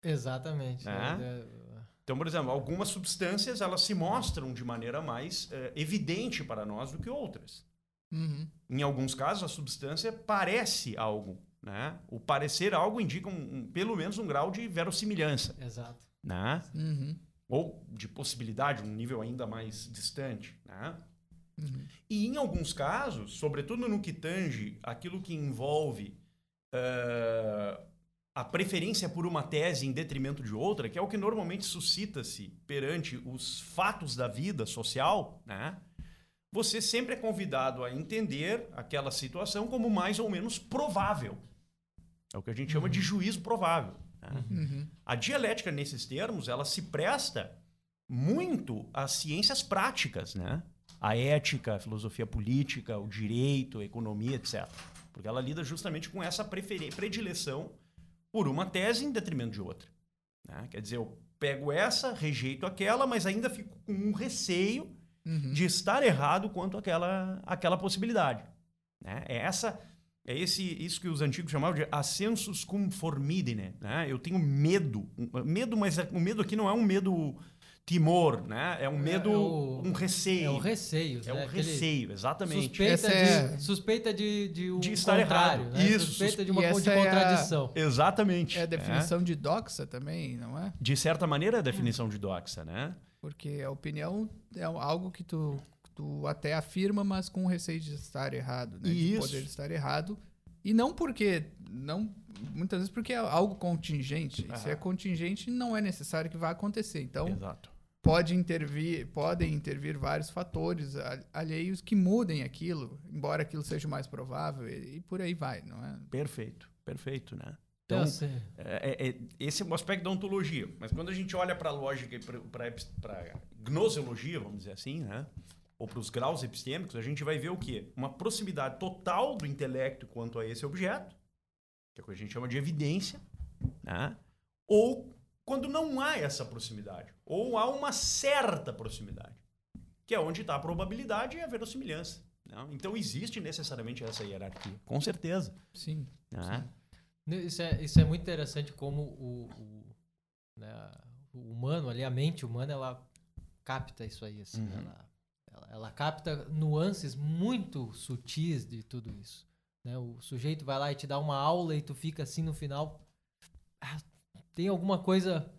Exatamente. É? É, Então, por exemplo, algumas substâncias elas se mostram de maneira mais eh, evidente para nós do que outras. Uhum. Em alguns casos, a substância parece algo. Né? O parecer algo indica um- um- pelo menos um grau de verossimilhança. é, exato. Né? Uhum. Ou de possibilidade, um nível ainda mais distante. Né? Uhum. E em alguns casos, sobretudo no que tange aquilo que envolve eh, a preferência por uma tese em detrimento de outra, que é o que normalmente suscita-se perante os fatos da vida social, né? você sempre é convidado a entender aquela situação como mais ou menos provável. É o que a gente chama de juízo provável. Né? Uhum. A dialética, nesses termos, ela se presta muito às ciências práticas, né? A ética, a filosofia política, o direito, a economia, etc. Porque ela lida justamente com essa predileção por uma tese em detrimento de outra. né? Quer dizer, eu pego essa, rejeito aquela, mas ainda fico com um receio Uhum. de estar errado quanto àquela, àquela possibilidade. Né? É essa é esse isso que os antigos chamavam de ascensus cum formidine. Né? Eu tenho medo. Um- Medo, mas é- o medo aqui não é um medo timor, né? É um medo, o- um receio. É o receio. É né? um receio, exatamente. Suspeita, é- de, suspeita de, de um De estar contrário, errado. Né? Isso, Suspeita de uma e de é a- contradição. Exatamente. É a definição de doxa também, não é? De certa maneira, é a definição de doxa, né? Porque a opinião é algo que tu, tu até afirma, mas com receio de estar errado, né? De Isso. poder estar errado. E não porque. não Muitas vezes porque é algo contingente. Se é contingente, não é necessário que vá acontecer. Então, Exato. pode intervir, podem intervir vários fatores alheios que mudem aquilo, embora aquilo seja mais provável, e, e por aí vai, não é? Perfeito, perfeito, né? Então, É, é- é- esse é um aspecto da ontologia. Mas quando a gente olha para a lógica e para a gnoseologia, vamos dizer assim, né? Ou para os graus epistêmicos, a gente vai ver o quê? Uma proximidade total do intelecto quanto a esse objeto, que é o que a gente chama de evidência, né? ou quando não há essa proximidade, ou há uma certa proximidade, que é onde está a probabilidade e a verossimilhança. Não? Então existe necessariamente essa hierarquia, com certeza. Sim. né? Isso é, isso é muito interessante como o, o, né, o humano ali, a mente humana, ela capta isso aí. Assim, Uhum. ela, ela, ela capta nuances muito sutis de tudo isso. né? O sujeito vai lá e te dá uma aula e tu fica assim no final. "Ah, tem alguma coisa.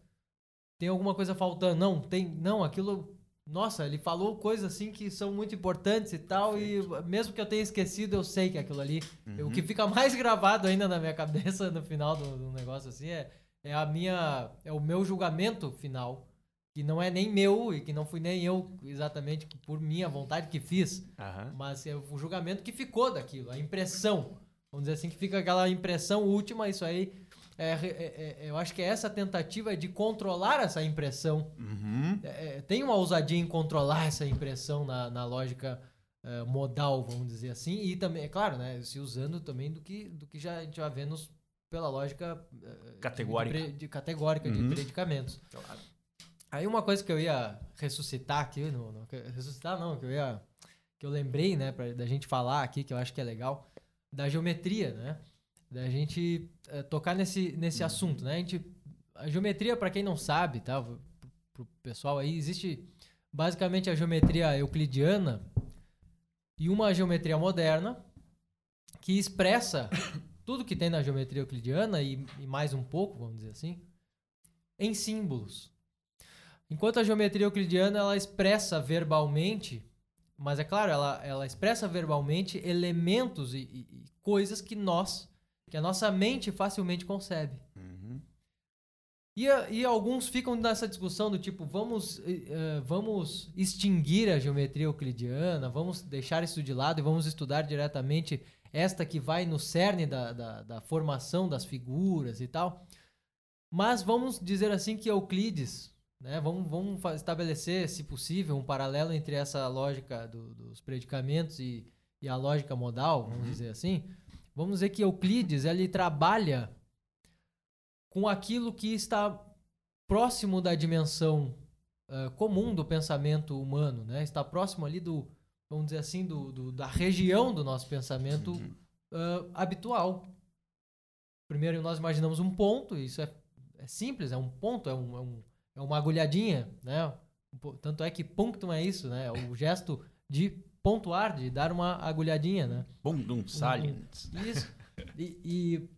Tem alguma coisa faltando. Não, tem. Não, aquilo. Nossa, ele falou coisas assim que são muito importantes e tal. E mesmo que eu tenha esquecido, eu sei que aquilo ali o Uhum. que fica mais gravado ainda na minha cabeça no final do, do negócio assim é, é a minha é o meu julgamento final que não é nem meu e que não fui nem eu exatamente por minha vontade que fiz Aham. mas é o julgamento que ficou daquilo a impressão vamos dizer assim que fica aquela impressão última isso aí é, é- é- eu acho que é essa tentativa de controlar essa impressão Uhum. é, é, tem uma ousadia em controlar essa impressão na, na lógica é, modal, vamos dizer assim, e também, é claro, né, se usando também do que, do que já, a gente já vê nos, pela lógica é, de- Categórica. De, pre- de categórica Uhum. de predicamentos. Claro. Aí uma coisa que eu ia ressuscitar aqui, no, no- ressuscitar não, que eu ia que eu lembrei, né, pra, da gente falar aqui, que eu acho que é legal, da geometria, né? Da gente eh, tocar nesse, nesse assunto, né? A, gente, a geometria, para quem não sabe, tá? Pro, pro pessoal aí, existe basicamente a geometria euclidiana e uma geometria moderna que expressa (coughs) tudo que tem na geometria euclidiana e, e mais um pouco, vamos dizer assim, em símbolos. Enquanto a geometria euclidiana ela expressa verbalmente, mas é claro, ela, ela expressa verbalmente elementos e, e- e coisas que nós, que a nossa mente facilmente concebe. Uhum. E, e alguns ficam nessa discussão do tipo, vamos, eh, vamos extinguir a geometria euclidiana, vamos deixar isso de lado e vamos estudar diretamente esta que vai no cerne da, da, da formação das figuras e tal. Mas vamos dizer assim que Euclides, né, vamos, vamos estabelecer, se possível, um paralelo entre essa lógica do- dos predicamentos e, e a lógica modal, vamos dizer assim. Vamos dizer que Euclides ele trabalha com aquilo que está próximo da dimensão ah, comum do pensamento humano, né? Está próximo ali do, vamos dizer assim, do, do- da região do nosso pensamento Uhum. ah, habitual. Primeiro nós imaginamos um ponto, isso é, é simples, é um ponto, é, um, é, um- é uma agulhadinha, né? Tanto é que punctum é isso, né? É o gesto de pontuar, de dar uma agulhadinha, né? Bundum Saliens. Isso. E, e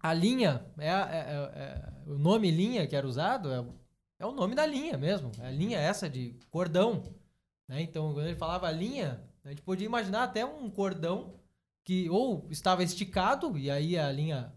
a linha, é, a- é- é- é- o nome linha que era usado é, o- é o nome da linha mesmo. É a linha essa de cordão. né? Então, quando ele falava linha, a gente podia imaginar até um cordão que ou estava esticado, e aí a linha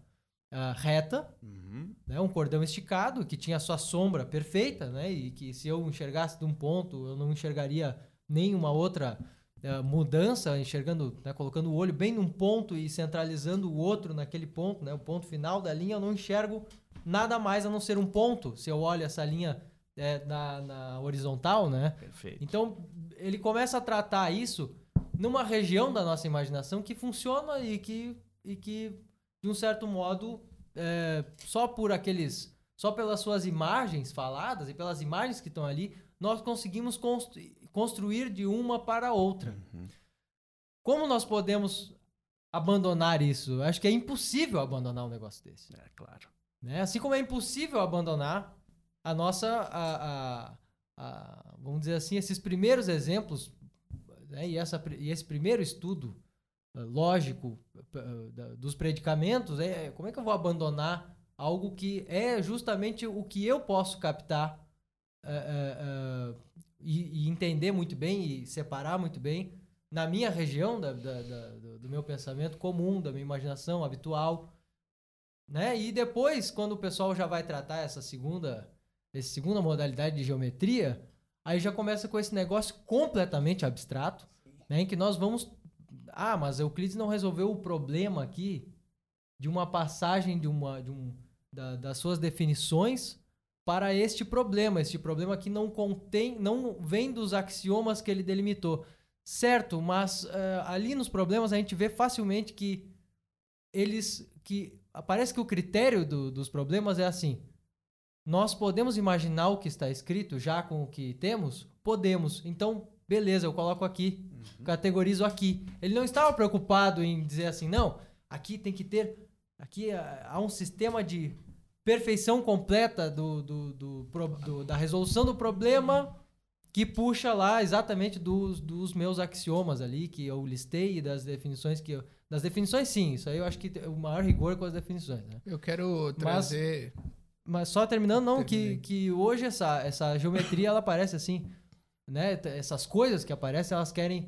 ah, reta, Uhum. Né? um cordão esticado que tinha a sua sombra perfeita, né? E que se eu enxergasse de um ponto, eu não enxergaria nenhuma outra eh, mudança, enxergando, né? colocando o olho bem num ponto e centralizando o outro naquele ponto, né? O ponto final da linha, eu não enxergo nada mais a não ser um ponto. Se eu olho essa linha eh, na, na horizontal, né? Perfeito. Então, ele começa a tratar isso numa região da nossa imaginação que funciona e que, e que de um certo modo, é, só por aqueles. Só pelas suas imagens faladas e pelas imagens que estão ali, nós conseguimos constru- construir de uma para outra. Uhum. Como nós podemos abandonar isso? Acho que é impossível abandonar um negócio desse É, claro. né? Assim como é impossível abandonar a nossa, a, a- a- vamos dizer assim, esses primeiros exemplos né? e, essa, e esse primeiro estudo lógico eh, da- dos predicamentos, é, como é que eu vou abandonar algo que é justamente o que eu posso captar eh, e, e entender muito bem e separar muito bem na minha região da- da- da- do, do meu pensamento comum, da minha imaginação habitual, né? E depois, quando o pessoal já vai tratar essa segunda, essa segunda modalidade de geometria, aí já começa com esse negócio completamente abstrato, né? Em que nós vamos, ah, mas Euclides não resolveu o problema aqui de uma passagem de uma, de um, da- das suas definições para este problema. Este problema que não contém, não vem dos axiomas que ele delimitou. Certo, mas eh, ali nos problemas a gente vê facilmente que eles que parece que o critério do- dos problemas é assim. Nós podemos imaginar o que está escrito já com o que temos? Podemos. Então, beleza, eu coloco aqui, categorizo aqui. Ele não estava preocupado em dizer assim, não, aqui tem que ter. Aqui ah, há um sistema de perfeição completa do, do- do do- da resolução do problema que puxa lá exatamente dos, dos meus axiomas ali que eu listei e das definições que eu, das definições sim, isso aí eu acho que tem o maior rigor com as definições, né? Eu quero trazer. Mas só terminando, não, que, Terminei. que hoje essa, essa geometria ela parece assim, né? Essas coisas que aparecem, elas querem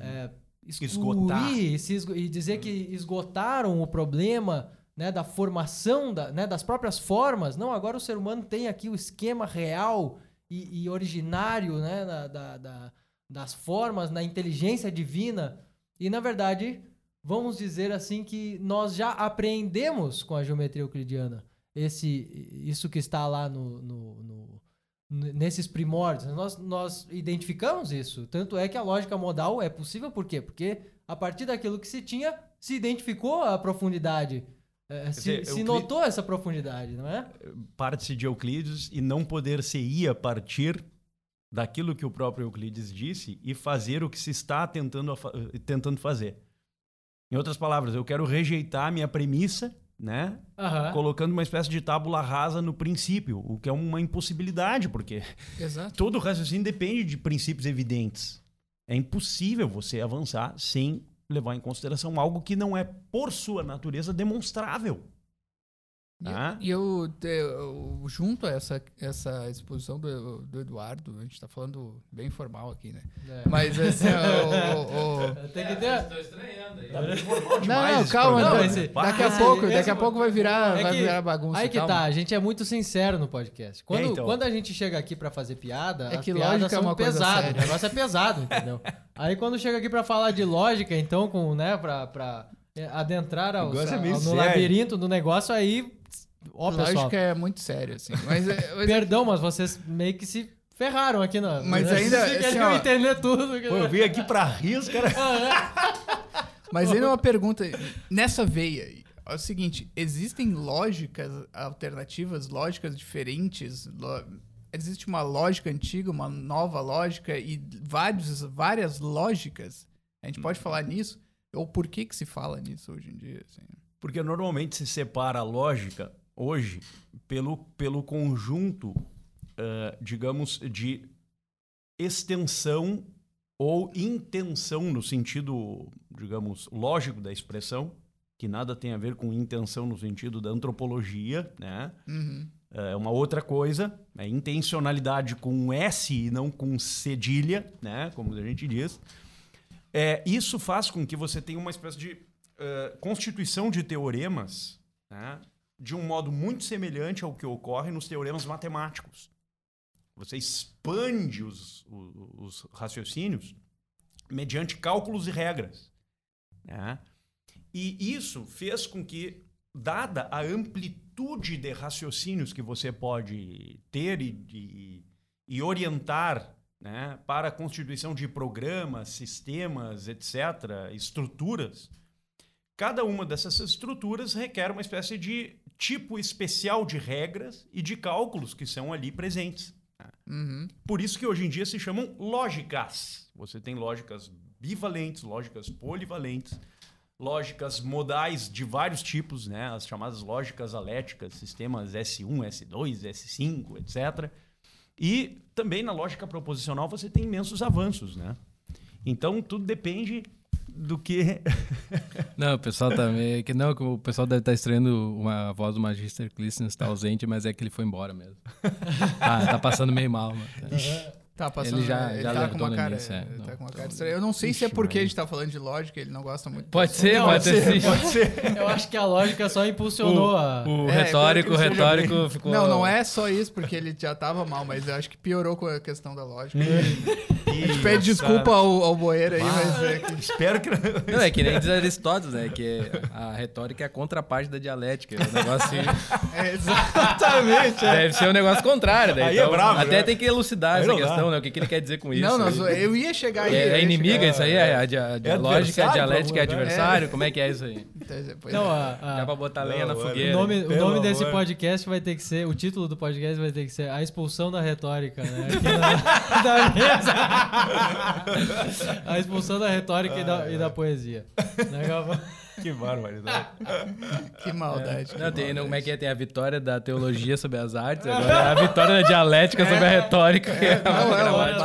é, excluir Esgotar. E, esgo- e dizer que esgotaram o problema né, da formação da, né, das próprias formas. Não, agora o ser humano tem aqui o esquema real e, e originário né, da- da- da- das formas, na inteligência divina. E, na verdade, vamos dizer assim que nós já apreendemos com a geometria euclidiana esse, isso que está lá no, no- no- nesses primórdios. Nós, nós identificamos isso. Tanto é que a lógica modal é possível, por quê? Porque a partir daquilo que se tinha, se identificou a profundidade. É, se, dizer, se notou essa profundidade, não é? Parte-se de Euclides e não poder-se-ia partir daquilo que o próprio Euclides disse e fazer o que se está tentando, a tentando fazer. Em outras palavras, eu quero rejeitar a minha premissa, né? Aham. Colocando uma espécie de tábula rasa no princípio, o que é uma impossibilidade, porque Exato. (laughs) todo o raciocínio depende de princípios evidentes. É impossível você avançar sem levar em consideração algo que não é, por sua natureza, demonstrável. Tá? E eu, te- eu- junto a essa, essa exposição do, do Eduardo, a gente tá falando bem formal aqui, né? É. Mas assim, o- o- o- Tem que ter. Estou estranhando aí. Não, demais não, calma, então, esse- daqui a pouco, daqui a pouco vai virar, É vai que- virar bagunça. Aí que calma. tá, a gente é muito sincero no podcast. Quando, É, então. quando a gente chega aqui pra fazer piada, É as que piadas lógica é são pesadas. séria. O negócio é pesado, entendeu? (laughs) Aí quando chega aqui pra falar de lógica, então, com, né, pra, pra é, adentrar é ao- no sério. labirinto do negócio, aí. Ó, pessoal. Lógica é muito sério, assim. Mas, é- (laughs) mas, Perdão, mas vocês meio que se ferraram aqui na. Mas (laughs) né? ainda, Vocês assim, ó, entender tudo. Pô, eu vim aqui pra rir, os caras. (laughs) mas ainda uma pergunta. Nessa veia aí, é o seguinte, existem lógicas alternativas, lógicas diferentes. lo- Existe uma lógica antiga, uma nova lógica e vários, várias lógicas. A gente pode falar nisso? Ou por que que se fala nisso hoje em dia? assim? Porque normalmente se separa a lógica hoje pelo, pelo conjunto, eh, digamos, de extensão ou intenção no sentido, digamos, lógico da expressão, que nada tem a ver com intenção no sentido da antropologia, né? Uhum. É uma outra coisa, é intencionalidade com S e não com cedilha, né? Como a gente diz. É, isso faz com que você tenha uma espécie de eh, constituição de teoremas né? De um modo muito semelhante ao que ocorre nos teoremas matemáticos. Você expande os, o- os raciocínios mediante cálculos e regras. né? E isso fez com que, dada a amplitude de raciocínios que você pode ter e, e- e orientar né, para a constituição de programas, sistemas, etc., estruturas, cada uma dessas estruturas requer uma espécie de tipo especial de regras e de cálculos que são ali presentes. Uhum. Por isso que hoje em dia se chamam lógicas. Você tem lógicas bivalentes, lógicas polivalentes, lógicas modais de vários tipos, né? as chamadas lógicas aléticas, sistemas S1, S2, S5, etc. E também na lógica proposicional você tem imensos avanços. Né? Então tudo depende do que. (laughs) Não, o pessoal tá meio que não, o pessoal deve estar estranhando uma a voz do Magister Clístenes está ausente, mas é que ele foi embora mesmo. tá, (laughs) tá passando meio mal, mano. Tá passando. Ele já- já tá com uma cara. início, é. ele Não. tá com uma cara estranha. Eu não sei se é porque a Maria. gente tá falando de lógica, ele não gosta muito. Pode disso. ser, Não, pode ter sido. Pode ser. Eu acho que a lógica só impulsionou a. O É, retórico, o retórico ficou. Não, não é só isso, porque ele já tava mal, mas eu acho que piorou com a questão da lógica. A gente pede desculpa ao, ao Boeiro aí, mas é que Espero que. Não, é que nem diz Aristóteles, né? Que a retórica é a contraparte da dialética. O negócio assim, É, exatamente. é. deve ser um negócio contrário. Daí, Aí é então, bravo, até né? tem que elucidar essa não né? O que, que ele quer dizer com isso. Não, Aí- eu ia chegar aí. é, eu é ia inimiga chegar- isso aí? É, a, dia- a dialógica, a adversário, dialética é favor, adversário? Como é que é isso aí? Pois Não, é. a, a- Dá pra botar lenha Não, na olha, o fogueira. nome, o nome desse podcast vai ter que ser. O título do podcast vai ter que ser A Expulsão da Retórica, né? Aqui na, (laughs) da mesa. A expulsão da retórica e, da, e da poesia. Né? (laughs) que barbaridade. (laughs) Que maldade. Não, tem, não, como é que é? Tem a vitória da teologia sobre as artes, (laughs) agora é a vitória da dialética sobre a retórica. que é Não, é, gramática.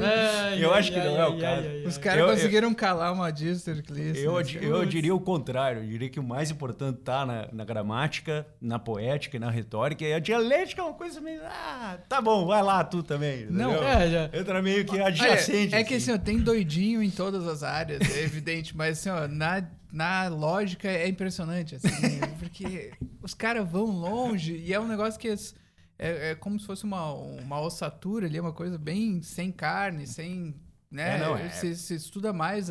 mas Eu acho que não é o caso. Os caras Eu- eu- conseguiram calar uma Magister Cleese. Eu, di- eu diria o contrário. Eu diria que o mais importante tá na, na gramática, na poética e na retórica. E a dialética é uma coisa meio. Ah, tá bom, vai lá tu também. Não? É, já. Entra meio que adjacente. É, é que assim, ó, tem doidinho em todas as áreas, é evidente, mas assim, ó, na, na lógica é impressionante, assim, (laughs) porque os caras vão longe e é um negócio que es- é, é como se fosse uma, uma ossatura ali, uma coisa bem sem carne, sem. Né? É, não, é. Você, você estuda mais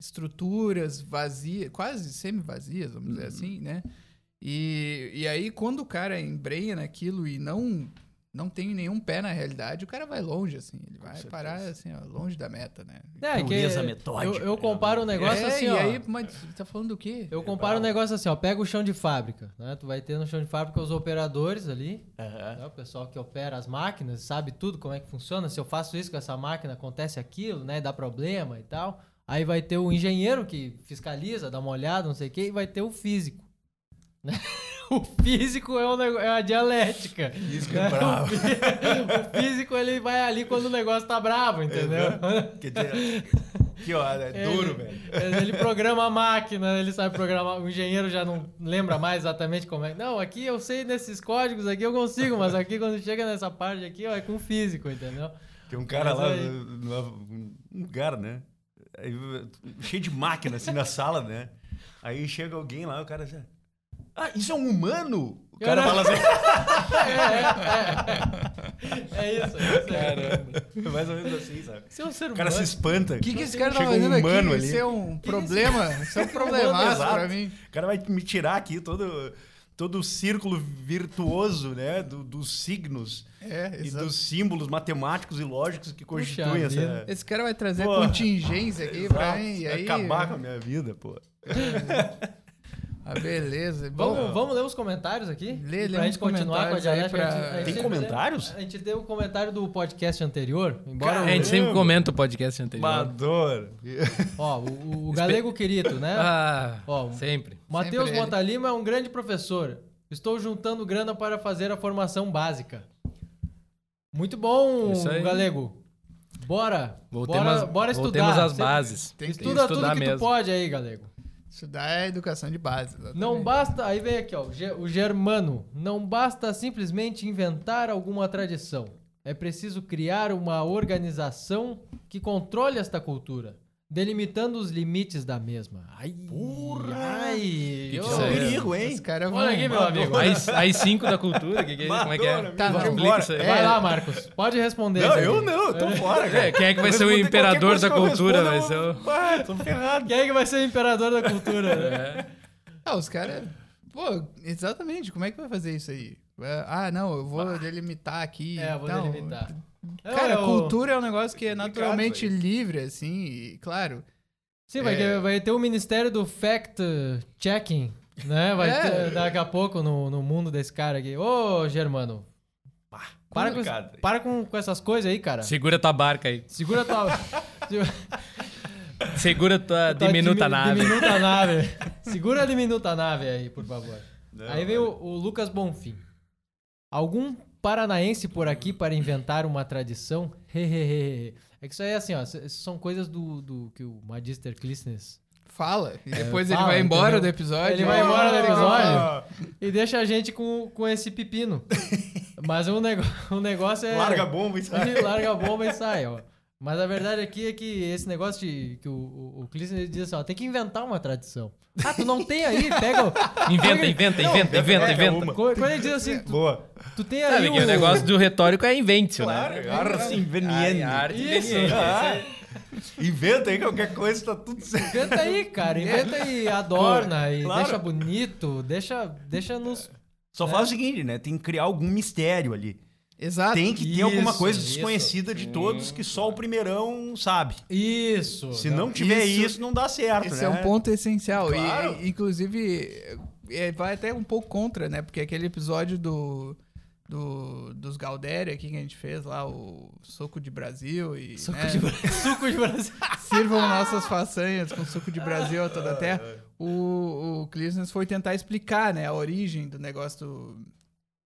estruturas vazias, quase semi-vazias, vamos Uhum. dizer assim, né? E, e aí, quando o cara embrenha naquilo e não não tem nenhum pé na realidade, o cara vai longe, assim. Ele vai certeza. parar, assim, ó, longe da meta, né? É, que Pureza metódica, eu, eu né? comparo um negócio é, assim, e ó. aí, mas você tá falando do quê? Eu comparo um negócio assim, ó. Pega o chão de fábrica, né? Tu vai ter no chão de fábrica os operadores ali, né? o pessoal que opera as máquinas, sabe tudo como é que funciona. Se eu faço isso com essa máquina, acontece aquilo, né? Dá problema e tal. Aí vai ter o engenheiro que fiscaliza, dá uma olhada, não sei o quê, e vai ter o físico. né? (laughs) (laughs) O físico é, um é a dialética. Físico né? é bravo. O fí- (laughs) O físico, ele vai ali quando o negócio tá bravo, entendeu? Dizer, que ó, é duro, Ele- velho. Ele programa a máquina, ele sabe programar. O engenheiro já não lembra mais exatamente como é. Não, aqui eu sei desses códigos, aqui eu consigo, mas aqui quando chega nessa parte aqui, ó, é com físico, entendeu? Tem um cara Mas lá, aí- no- um lugar, né? Cheio de máquina assim na sala, né? Aí chega alguém lá, o cara já. Ah, isso é um humano? O cara Cara- fala assim. (laughs) É, é, é. É isso, é isso. Caramba. Mais ou menos assim, sabe? Você é um ser O humano. cara se espanta. O que, que esse cara tá Chega um fazendo humano aqui? ali. Isso é um problema? Isso é um problemaço Exato. pra mim. O cara vai me tirar aqui todo, todo o círculo virtuoso, né? do- dos signos É, e dos símbolos matemáticos e lógicos que constituem essa. vida. Esse cara vai trazer Porra. contingência aqui pra mim. E aí, Acabar com a minha vida, pô. Ah, beleza. Bom, Vamos, vamos ler os comentários aqui? Lê- lê pra gente continuar com a dialética. pra- A gente- a Tem comentários? A gente deu o comentário do podcast anterior. Embora A o- gente sempre comenta o podcast anterior. Mador. Ó, o, o Galego Quirito, né? Ah, Ó, sempre. Matheus Sempre ele. Mota Lima é um grande professor. Estou juntando grana para fazer a formação básica. Muito bom, aí. Galego. Bora. Voltemos, bora, bora estudar. voltemos às bases. Tem que Estuda tudo estudar que mesmo. tu pode aí, Galego. Estudar é educação de base. exatamente. Não basta. Aí vem aqui, ó. O Germano. Não basta simplesmente inventar alguma tradição. É preciso criar uma organização que controle esta cultura, delimitando os limites da mesma. Ai, ai. Que isso aí? perigo, hein? Os caras vão... Olha aqui, meu amigo. As, as cinco da cultura, que que é? como é que é? Madonna, Tá, não, isso aí. Vai lá, Marcos. Pode responder. Não, aí. eu não, eu tô fora, cara. É, quem é que vai ser o imperador da eu cultura? Vai ser eu- o... Ah, tô ferrado. Quem é que vai ser o imperador da cultura? É. Ah, os caras... Pô, exatamente. Como é que vai fazer isso aí? É, Ah, não, eu vou delimitar aqui. É, eu vou Não, delimitar. Cara, Eu- cultura é um negócio que é naturalmente livre, assim, e, claro. Sim, vai, É. ter, vai ter o Ministério do Fact Checking, né? Vai É. ter daqui a pouco no, no mundo desse cara aqui. Ô, Germano. Para, com, complicado. para com, com essas coisas aí, cara. Segura tua barca aí. Segura tua. (laughs) Segura tua tua diminuta dimi- nave. Diminuta nave. Segura a diminuta nave aí, por favor. Não, aí vem o, o Lucas Bonfim. Algum paranaense por aqui para inventar uma tradição? Hehehe. é que isso aí é assim, ó. São coisas do, do que o Magister Clisnes Fala. E depois ele fala, vai embora entendeu? do episódio. Ele vai embora do episódio. (laughs) e deixa a gente com, com esse pepino. (laughs) Mas nego, o negócio é. Larga a bomba e sai. (laughs) Larga a bomba e sai, ó. Mas a verdade aqui é que esse negócio de. que o, o, o Clisson, diz assim, ó, tem que inventar uma tradição. Ah, tu não tem aí? Pega. o- Inventa, inventa, inventa, inventa, é, inventa. uma. Quando ele diz assim, tu, Boa. tu tem Sabe aí que o negócio do retórico é inventio, Claro, né? Ai, inveniente. arte Isso. inveniente. (laughs) Ah, inventa aí qualquer coisa, tá tudo certo. Inventa aí, cara. Inventa e adorna e Claro. deixa bonito. Deixa, deixa nos. Só faz o seguinte, né? Tem que criar algum mistério ali. Exato. Tem que ter alguma Isso, coisa isso. desconhecida de todos que só o primeirão sabe. Isso. Se não tiver Isso- isso, não dá certo, Esse né? é um ponto essencial. E- Claro. E, inclusive, é, vai até um pouco contra, né? Porque aquele episódio do, do- dos Galdéria aqui que a gente fez lá, o Soco de Brasil e Suco, né, de, Bra- (laughs) suco de Brasil. sirvam nossas façanhas com suco de Brasil a toda a terra. O, o Clisnes foi tentar explicar, né, a origem do negócio do,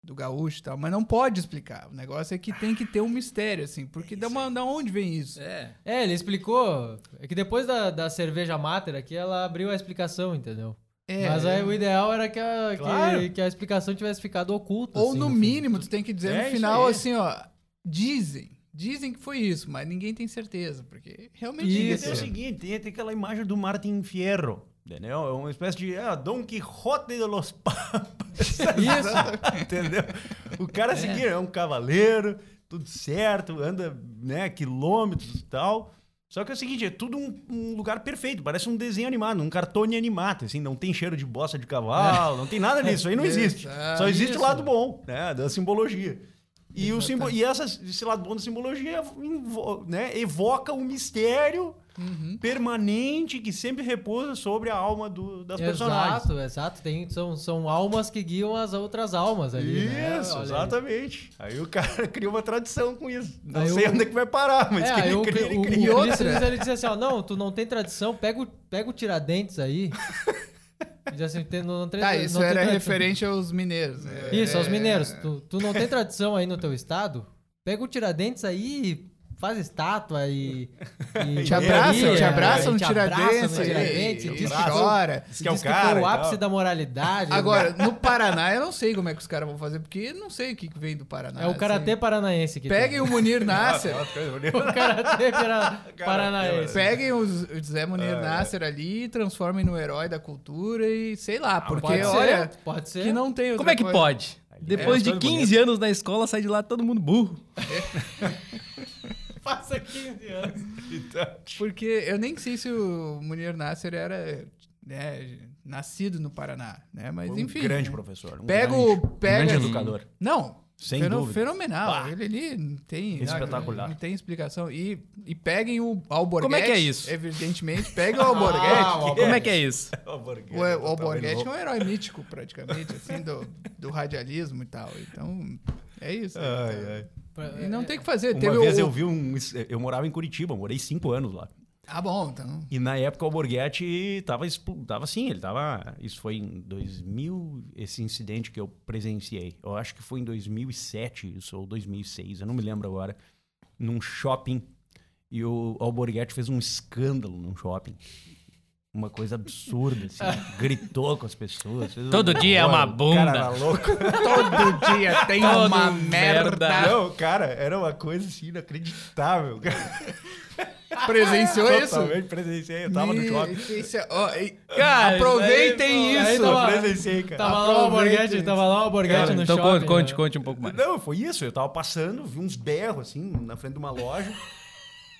do gaúcho e tal, mas não pode explicar. O negócio é que tem que ter um mistério, assim, porque da, uma- da onde vem isso? É. É, ele explicou. É que depois da, da cerveja mater aqui, ela abriu a explicação, entendeu? É, Mas aí o ideal era que a, que- Claro. que, a explicação tivesse ficado oculta. Ou assim, no mínimo, tu tem que dizer É no final assim, ó. Dizem. Dizem que foi isso, mas ninguém tem certeza, porque realmente Isso. É o seguinte, tem aquela imagem do Martin Fierro, entendeu? É uma espécie de ah, Don Quixote de los Papas. (laughs) Isso. entendeu? O cara seguinte, é um cavaleiro, tudo certo, anda, né, quilômetros e tal. Só que é o seguinte, é tudo um, um lugar perfeito, parece um desenho animado, um cartone animado, assim, não tem cheiro de bosta de cavalo, não tem nada disso, aí não (laughs) existe. Exato. Só existe o Isso. lado bom, né, da simbologia. E, o simbo e essa, esse lado bom da simbologia né, evoca um mistério Uhum. permanente que sempre repousa sobre a alma do- das personagens. Exato, exato. Tem, são, são almas que guiam as outras almas ali. né? Isso, aí. exatamente. Aí o cara (laughs) cria uma tradição com isso. Não Aí sei o- onde é que vai parar, mas É, que aí ele o, cria, ele o, cria. o outra- ele diz assim, ó, não, tu não tem tradição, pega o, pega o Tiradentes aí. (laughs) Assim, tem- não, não Tá, isso era referente aos mineiros. né? Isso, aos É, mineiros. Tu, tu não tem tradição aí no teu estado? Pega o Tiradentes aí e faz estátua e. (laughs) e Te abraça, galeria, te abraça e no te abraça Tiradentes, no e- Tiradentes, e, diz que chora. Diz que é o cara foi o ápice da moralidade. Agora, (laughs) no Paraná, eu não sei como é que os caras vão fazer, porque eu não sei o que vem do Paraná. é o karatê assim. paranaense que Peguem o Munir (laughs) Nasser, tem. o karatê para- paranaense. peguem o Zé Munir É. Nasser ali e transformem no herói da cultura e sei lá, porque Pode ser, olha, pode ser. que não tem Como é que coisa. pode? Depois É, de todo 15 anos na escola, sai de lá todo mundo burro. Passa 15 anos. (laughs) Porque eu nem sei se o Munir Nasser era né, nascido no Paraná, né? Mas um enfim. grande né? professor. Um Pega grande, o. Pega, grande educador. Não, Sem Feno- dúvida. Fenomenal. Bah. Ele ali não tem. Espetacular. Não tem explicação. E, e peguem o Alborguete. Como é que é isso? Evidentemente, peguem o Alborguete. Como é que é isso? (laughs) O, o Alborguete é um herói mítico, praticamente, assim, do, do radialismo e tal. Então, é isso. E não tem o que fazer. Uma Teve vez o... eu vi um. Eu morava em Curitiba, morei cinco anos lá. Ah, bom, então. E na época o Borghetti tava, expl- tava assim, ele tava. Isso foi em 2000, esse incidente que eu presenciei. Eu acho que foi em 2007, isso, ou 2006, eu não me lembro agora. Num shopping. E o Alborguete fez um escândalo num shopping. Uma coisa absurda, assim. (laughs) gritou com as pessoas. Todo dia é uma bunda. cara era louco. (laughs) Todo dia tem Todo uma merda. merda. Não, cara, era uma coisa assim inacreditável. (laughs) Presenciou isso? Totalmente presenciei, eu tava no shopping. isso é- ó, e- Cara, aproveitem isso aí, isso. tava- Eu presenciei, cara. Tava lá o Alborguete, tava lá o Alborguete no Então shopping. conte, conte, né? conte um pouco mais. Não, foi isso. Eu tava passando, vi uns berros assim na frente de uma loja.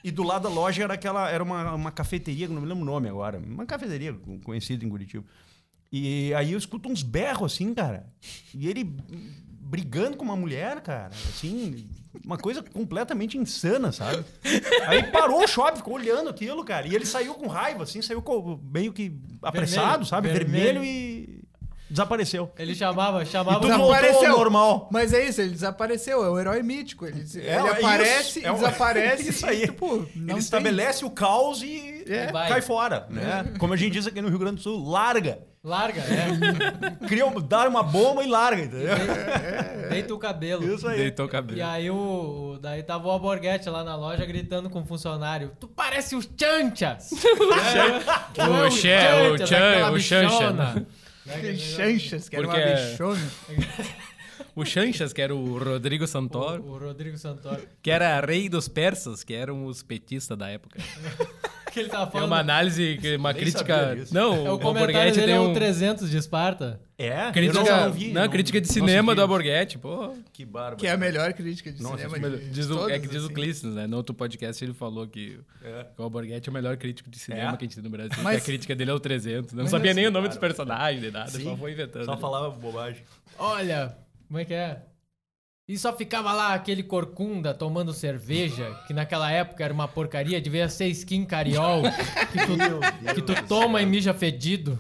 E do lado da loja era aquela, era uma, uma cafeteria, não me lembro o nome agora. Uma cafeteria conhecida em Curitiba. E aí eu escuto uns berros assim, cara. E ele brigando com uma mulher, cara. Assim, uma coisa completamente insana, sabe? Aí parou o shopping, ficou olhando aquilo, cara. E ele saiu com raiva, assim, saiu meio que apressado, sabe? vermelho. Vermelho e desapareceu. Ele chamava, E chamava... tudo Não, voltou apareceu. ao normal. Mas é isso, ele desapareceu, é um herói mítico. Ele, ele É, é aparece isso, é e um- (laughs) desaparece. isso aí. e, tipo, não Ele tem- estabelece o caos e É. Cai fora, né? Como a gente diz aqui no Rio Grande do Sul, larga. Larga, é. (laughs) Cria, um- dá uma bomba e larga, entendeu? (laughs) Deita o cabelo. Isso aí. Deitou o E cabelo. aí o, o- daí tava o Alborguete lá na loja gritando com o funcionário. Tu parece o Chanchas! Tu é O Chan- o Chanchas, Chan- aquela o Chancha. Bichona. Aquele Chanchas, que era uma Porque- bichona. (laughs) O Chanchas, que era o Rodrigo Santoro, O, o Rodrigo Santoro. que era rei dos persas, que eram os petistas da época. (laughs) Que ele tava É falando. uma análise, uma Nem crítica... sabia disso. Não, é, o o comentário dele tem é um... o 300 de Esparta. É, Crítica, eu não, não, vi, não- crítica de não cinema do. Alborguete, pô. Que bárbaro. Que é a melhor crítica de Nossa, cinema. de, Diz o, é que diz o assim. Clístenes, né? No outro podcast ele falou que, É. que o Alborguete é o melhor crítico de cinema É? que a gente tem no Brasil. Mas- que a crítica dele é o 300. Não sabia assim, nem o nome dos personagens, nem nada. Só Sim. foi inventando. Só falava bobagem. Olha, como é que é? E só ficava lá aquele corcunda tomando cerveja, que naquela época era uma porcaria, devia ser skin cariol, que tu, que tu toma e mija fedido.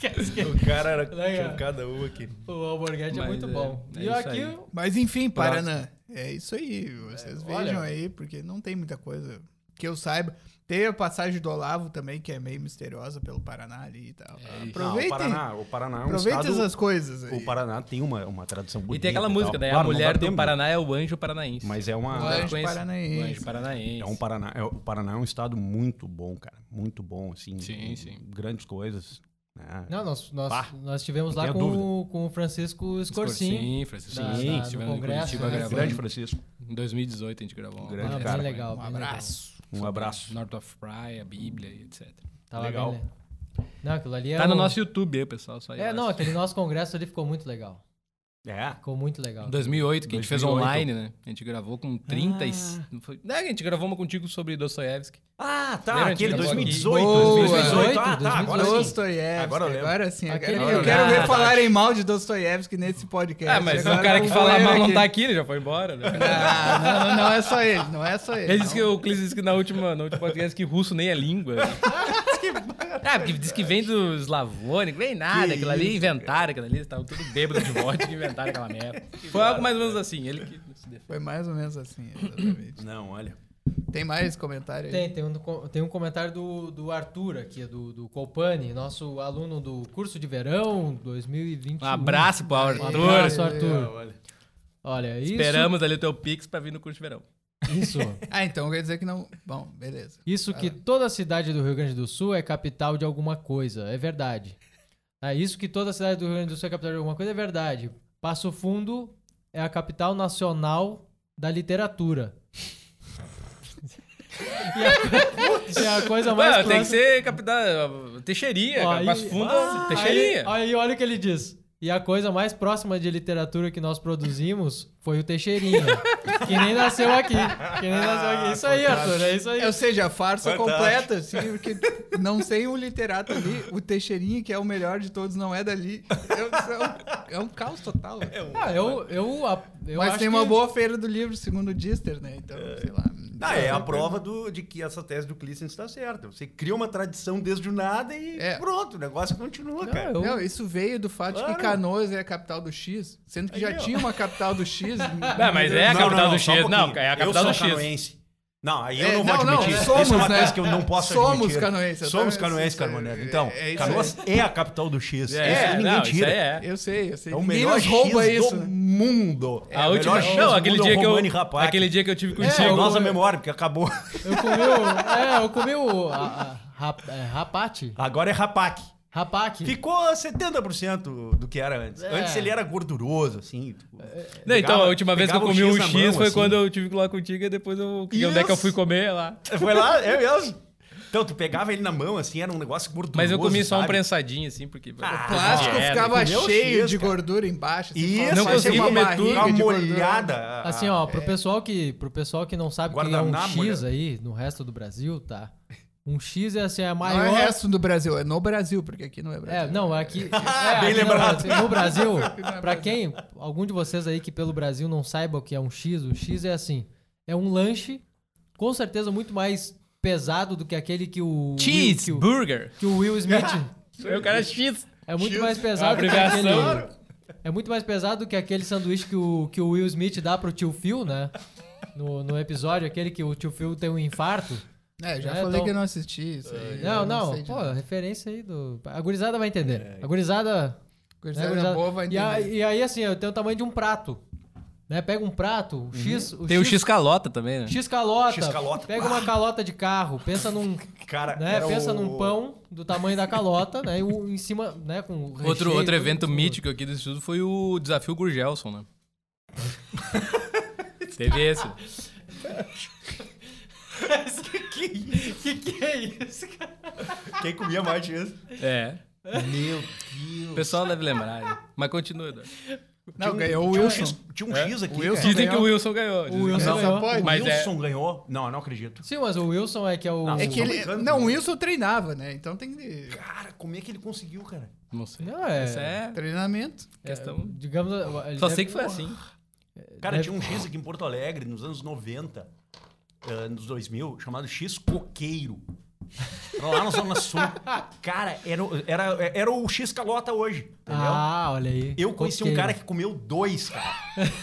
O cara era Legal. tinha cada um aqui. O Alborguete é muito é- bom. é e aqui, aí. Mas enfim. Paraná. É isso aí. Vocês É, vejam olha- aí, porque não tem muita coisa que eu saiba. Tem a passagem do Olavo também, que é meio misteriosa pelo Paraná ali e tal. É. Aproveitem, o Paraná, o Paraná é um aproveitem estado... essas coisas aí. O Paraná tem uma, uma tradição bonita. E tem aquela música, daí Claro, a mulher do tempo, Paraná é o anjo paranaense. Mas é uma... O anjo paranaense. O anjo paranaense. É um Paraná, é, o Paraná é um estado muito bom, cara. Muito bom, assim. Sim, com sim. Grandes coisas. né? Não, nós, nós, nós estivemos não lá com, o- com o Francisco Scorsin. Sim, Francisco. Da- Sim, da- estivemos em Congresso, Curitiba né? gravando. Grande Francisco. Em 2018 a gente gravou. um Grande Ah, cara. bem legal. Um bem legal. abraço. Um abraço. North of Praia, Bíblia e etc. Tava Legal. bem le- Não, aquilo ali é Tá no nosso YouTube aí, pessoal. É, não, aquele nosso congresso ali ficou muito legal. É. Ficou muito legal. Em 2008, que a gente fez 2008. online, né? A gente gravou com 30 e... Não, foi... não, a gente gravou uma contigo sobre Dostoiévski. Ah, tá. Lembra, aquele a gente gravou 2018. Boa. 2018. Ah, tá. Agora sim. Dostoiévski. Agora eu. Agora sim. Agora- eu Ah, quero ver verdade. falarem mal de Dostoiévski nesse podcast. Ah, mas Agora o cara que fala mal não aqui. tá aqui, ele já foi embora. Né? Ah, não, não, não é só ele. Não é só ele. Ele disse que o Clis disse que na última, no último podcast que russo nem é língua. (laughs) (laughs) ah, porque diz que vem do eslavônico, vem nada, Que aquilo ali inventaram, aquilo ali, estavam tudo bêbado de vodka e inventaram aquela merda. (laughs) Foi algo mais ou menos assim, ele que se defende. Foi mais ou menos assim, (coughs) exatamente. Não, olha. Tem mais comentário aí? Tem, tem um, tem um comentário do, do Arthur aqui, do, do Colpani, nosso aluno do curso de verão 2021. Um abraço pro Um Arthur. abraço, É, Arthur. olha. Olha, isso... Esperamos ali o teu Pix pra vir no curso de verão. Isso. (laughs) Ah, então quer dizer que não. Bom, beleza. Isso que toda cidade do Rio Grande do Sul é capital de alguma coisa, é verdade. É isso que toda cidade do Rio Grande do Sul é capital de alguma coisa, é verdade. Passo Fundo é a capital nacional da literatura. (laughs) e, a, e a coisa mais Mano, tem que ser capital. Teixeirinha, Ó, aí- Passo fundo, Aí, Teixeirinha. aí olha o que ele diz. E a coisa mais próxima de literatura que nós produzimos foi o Teixeirinha. que nem nasceu aqui. Que nem nasceu aqui. Isso aí, Arthur, é isso aí. Ou seja, a farsa Fantástico. completa, assim, porque não tem um literato ali, o Teixeirinha, que é o melhor de todos, não é dali. É, um- é um caos total. Ah, eu, eu, eu Mas acho tem uma que- boa feira do livro, segundo o Dister, né? Então, sei lá. Ah, é a prova do, de que essa tese do Clístenes está certa. Você cria uma tradição desde o nada e É. pronto, o negócio continua, Não, cara. eu- Não, isso veio do fato de Claro. que Canoas é a capital do X, sendo que Aí, já tinha uma capital do X. (laughs) Não, mas é a Não, capital não, do um X. Não, é a Eu capital sou do X. canoense. Não, aí eu É, não vou não, não, admitir. somos, isso é uma né? coisa que eu não posso Somos admitir. canoenses, eu Somos canoenses, isso- Carmonero. Então, é isso Canoas é a capital do X. É, isso aí ninguém não, tira. isso aí é. Eu sei, eu sei. É o melhor nos rouba X isso. do né? mundo. É A o última. melhor X Não, do aquele mundo é dia, que eu, Romani Rapac. aquele dia que eu tive É, contigo. Nossa memória, porque acabou. Eu comi o. É, eu comi o. A, a, rap- é, rapate. Agora é Rapac. Rapac. Ficou 70% do que era antes. É. Antes ele era gorduroso, assim. tipo, Não, então, pegava- a última vez que eu pegava comi um X mão, foi assim. quando eu tive que ir lá contigo e depois eu. que Onde é que eu fui Isso. comer lá? Foi lá, é mesmo. Então, tu pegava ele na mão, assim, era um negócio gorduroso, Mas eu comi só um sabe? prensadinho, assim, porque. O plástico dieta. ficava cheio X, de cara. gordura embaixo. assim, Isso, Não consegui comer tudo. Uma molhada. Assim, ó, pro pessoal que, pro pessoal que não sabe o que é um Guardanapo, X aí no resto do Brasil, tá? Um X é assim, a Não maior. é resto do Brasil, é no Brasil, porque aqui não é Brasil. É, não, aqui. (laughs) Bem é, aqui lembrado. Não, no Brasil, (laughs) não é pra Brasil. quem, algum de vocês aí que pelo Brasil não saiba o que é um X, o X é assim: é um lanche, com certeza muito mais pesado do que aquele que o. Will- que, o, Cheeseburger. que o Will Smith. (laughs) Eu quero X. É muito X, mais pesado do que aquele. É muito mais pesado do que aquele sanduíche que o, que o Will Smith dá pro tio Phil, né? No, no episódio, aquele que o tio Phil tem um infarto. É, já É, falei então- que eu não assisti isso aí. Não, eu não, sei de pô, nada. referência aí do. A gurizada vai entender. É. A gurizada. Gurizada né, gurizada- boa vai e, a- entender. e aí, assim, eu tenho o tamanho de um prato. Né? Pega um prato, o X. Tem o X calota também, né? X calota. X calota. Pega uma calota de carro, pensa num. (laughs) Cara, Né? Pensa o- num pão do tamanho da calota, né? E o- em cima, né? Com Outro, recheio, outro tudo evento cima. mítico aqui do estudo foi o desafio Gurgelson, né? (laughs) Teve esse. (laughs) que que é isso, cara? Quem comia mais X? É. Meu O Deus. pessoal deve lembrar. né? Mas continua, Eduardo. Não, ganhou o Tinha um Wilson. X- Tinha um X aqui. O Wilson. Dizem que ganhou. o Wilson ganhou. O que Wilson ganhou. ganhou. pode. Mas é- Wilson ganhou? Não, eu não acredito. Sim, mas o Wilson é que é o. Não, É que ele. Não, né? o Wilson treinava, né? Então tem que. Cara, como é que ele conseguiu, cara? Não sei. Não, é- Essa é Treinamento. questão. Digamos. ele Só deve- sei que foi assim. Cara, Deve- tinha um X aqui em Porto Alegre, nos anos 90, eh, nos 2000, chamado X Coqueiro. Era lá na Zona Sul. Cara, era, o- era, era o X Calota hoje, entendeu? Ah, olha aí. Eu conheci um Coqueiro. cara que comeu dois, cara.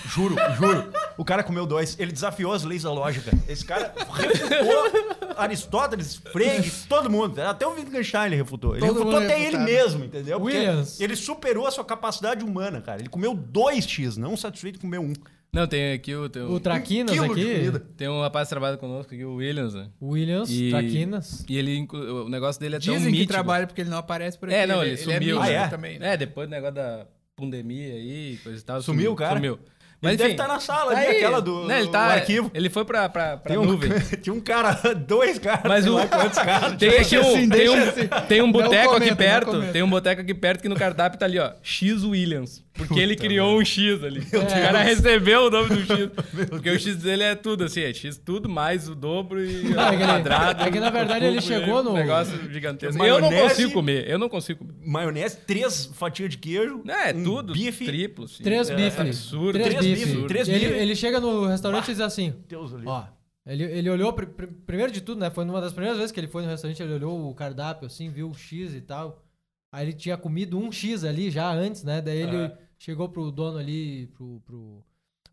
Juro, juro. O cara comeu dois. Ele desafiou as leis da lógica. Esse cara refutou Aristóteles, Frege, todo mundo. Até o Wittgenstein ele refutou. Ele Todo refutou até ele refutado. mesmo, entendeu? Porque Williams. Ele superou a sua capacidade humana, cara. Ele comeu dois X, não satisfeito com comer um. Não, tem aqui o. Tem, O o- Traquinas de aqui. tem um rapaz que trabalha conosco aqui, o Williams, né? Williams, E- Traquinas. E ele, o negócio dele é tão Dizem que trabalha porque ele não aparece por aqui. É, não, ele sumiu. mítico Ah, é? também. né? É, depois do negócio da pandemia aí, coisa e tal. Sumiu, cara? Sumiu. Ele deve enfim, estar na sala tá ali, aí, aquela do, né, ele do tá, arquivo. Ele foi pra, pra, pra Tinha um, nuvem. (laughs) tinha um cara, (laughs) dois caras, Mas o- lá quantos caras. Tem, aqui um, assim, tem, um, assim. tem um boteco comenta, aqui perto. Tem um boteco aqui perto que no cardápio tá ali, ó. X Williams. Porque ele criou um X ali. O cara recebeu o nome do X. (laughs) Porque o X dele é tudo assim, é X tudo mais o dobro e Não, é o que ele- quadrado. é que, na verdade, ele chegou e um no- negócio gigantesco. Eu não Maionese. consigo comer. Eu não consigo comer. Maionese, três fatias de queijo. É, um tudo Bife. triplo. Assim. Três é, bifes. Absurdo. Três, Três bifes. bife, três ele, bife. ele chega no restaurante e diz assim: Deus ali. Ó, ele, ele olhou, pr- pr- primeiro de tudo, né? Foi uma das primeiras vezes que ele foi no restaurante, ele olhou o cardápio, assim, viu o X e tal. Aí ele tinha comido um X ali já antes, né? Daí ele. Chegou pro dono ali, pro, pro,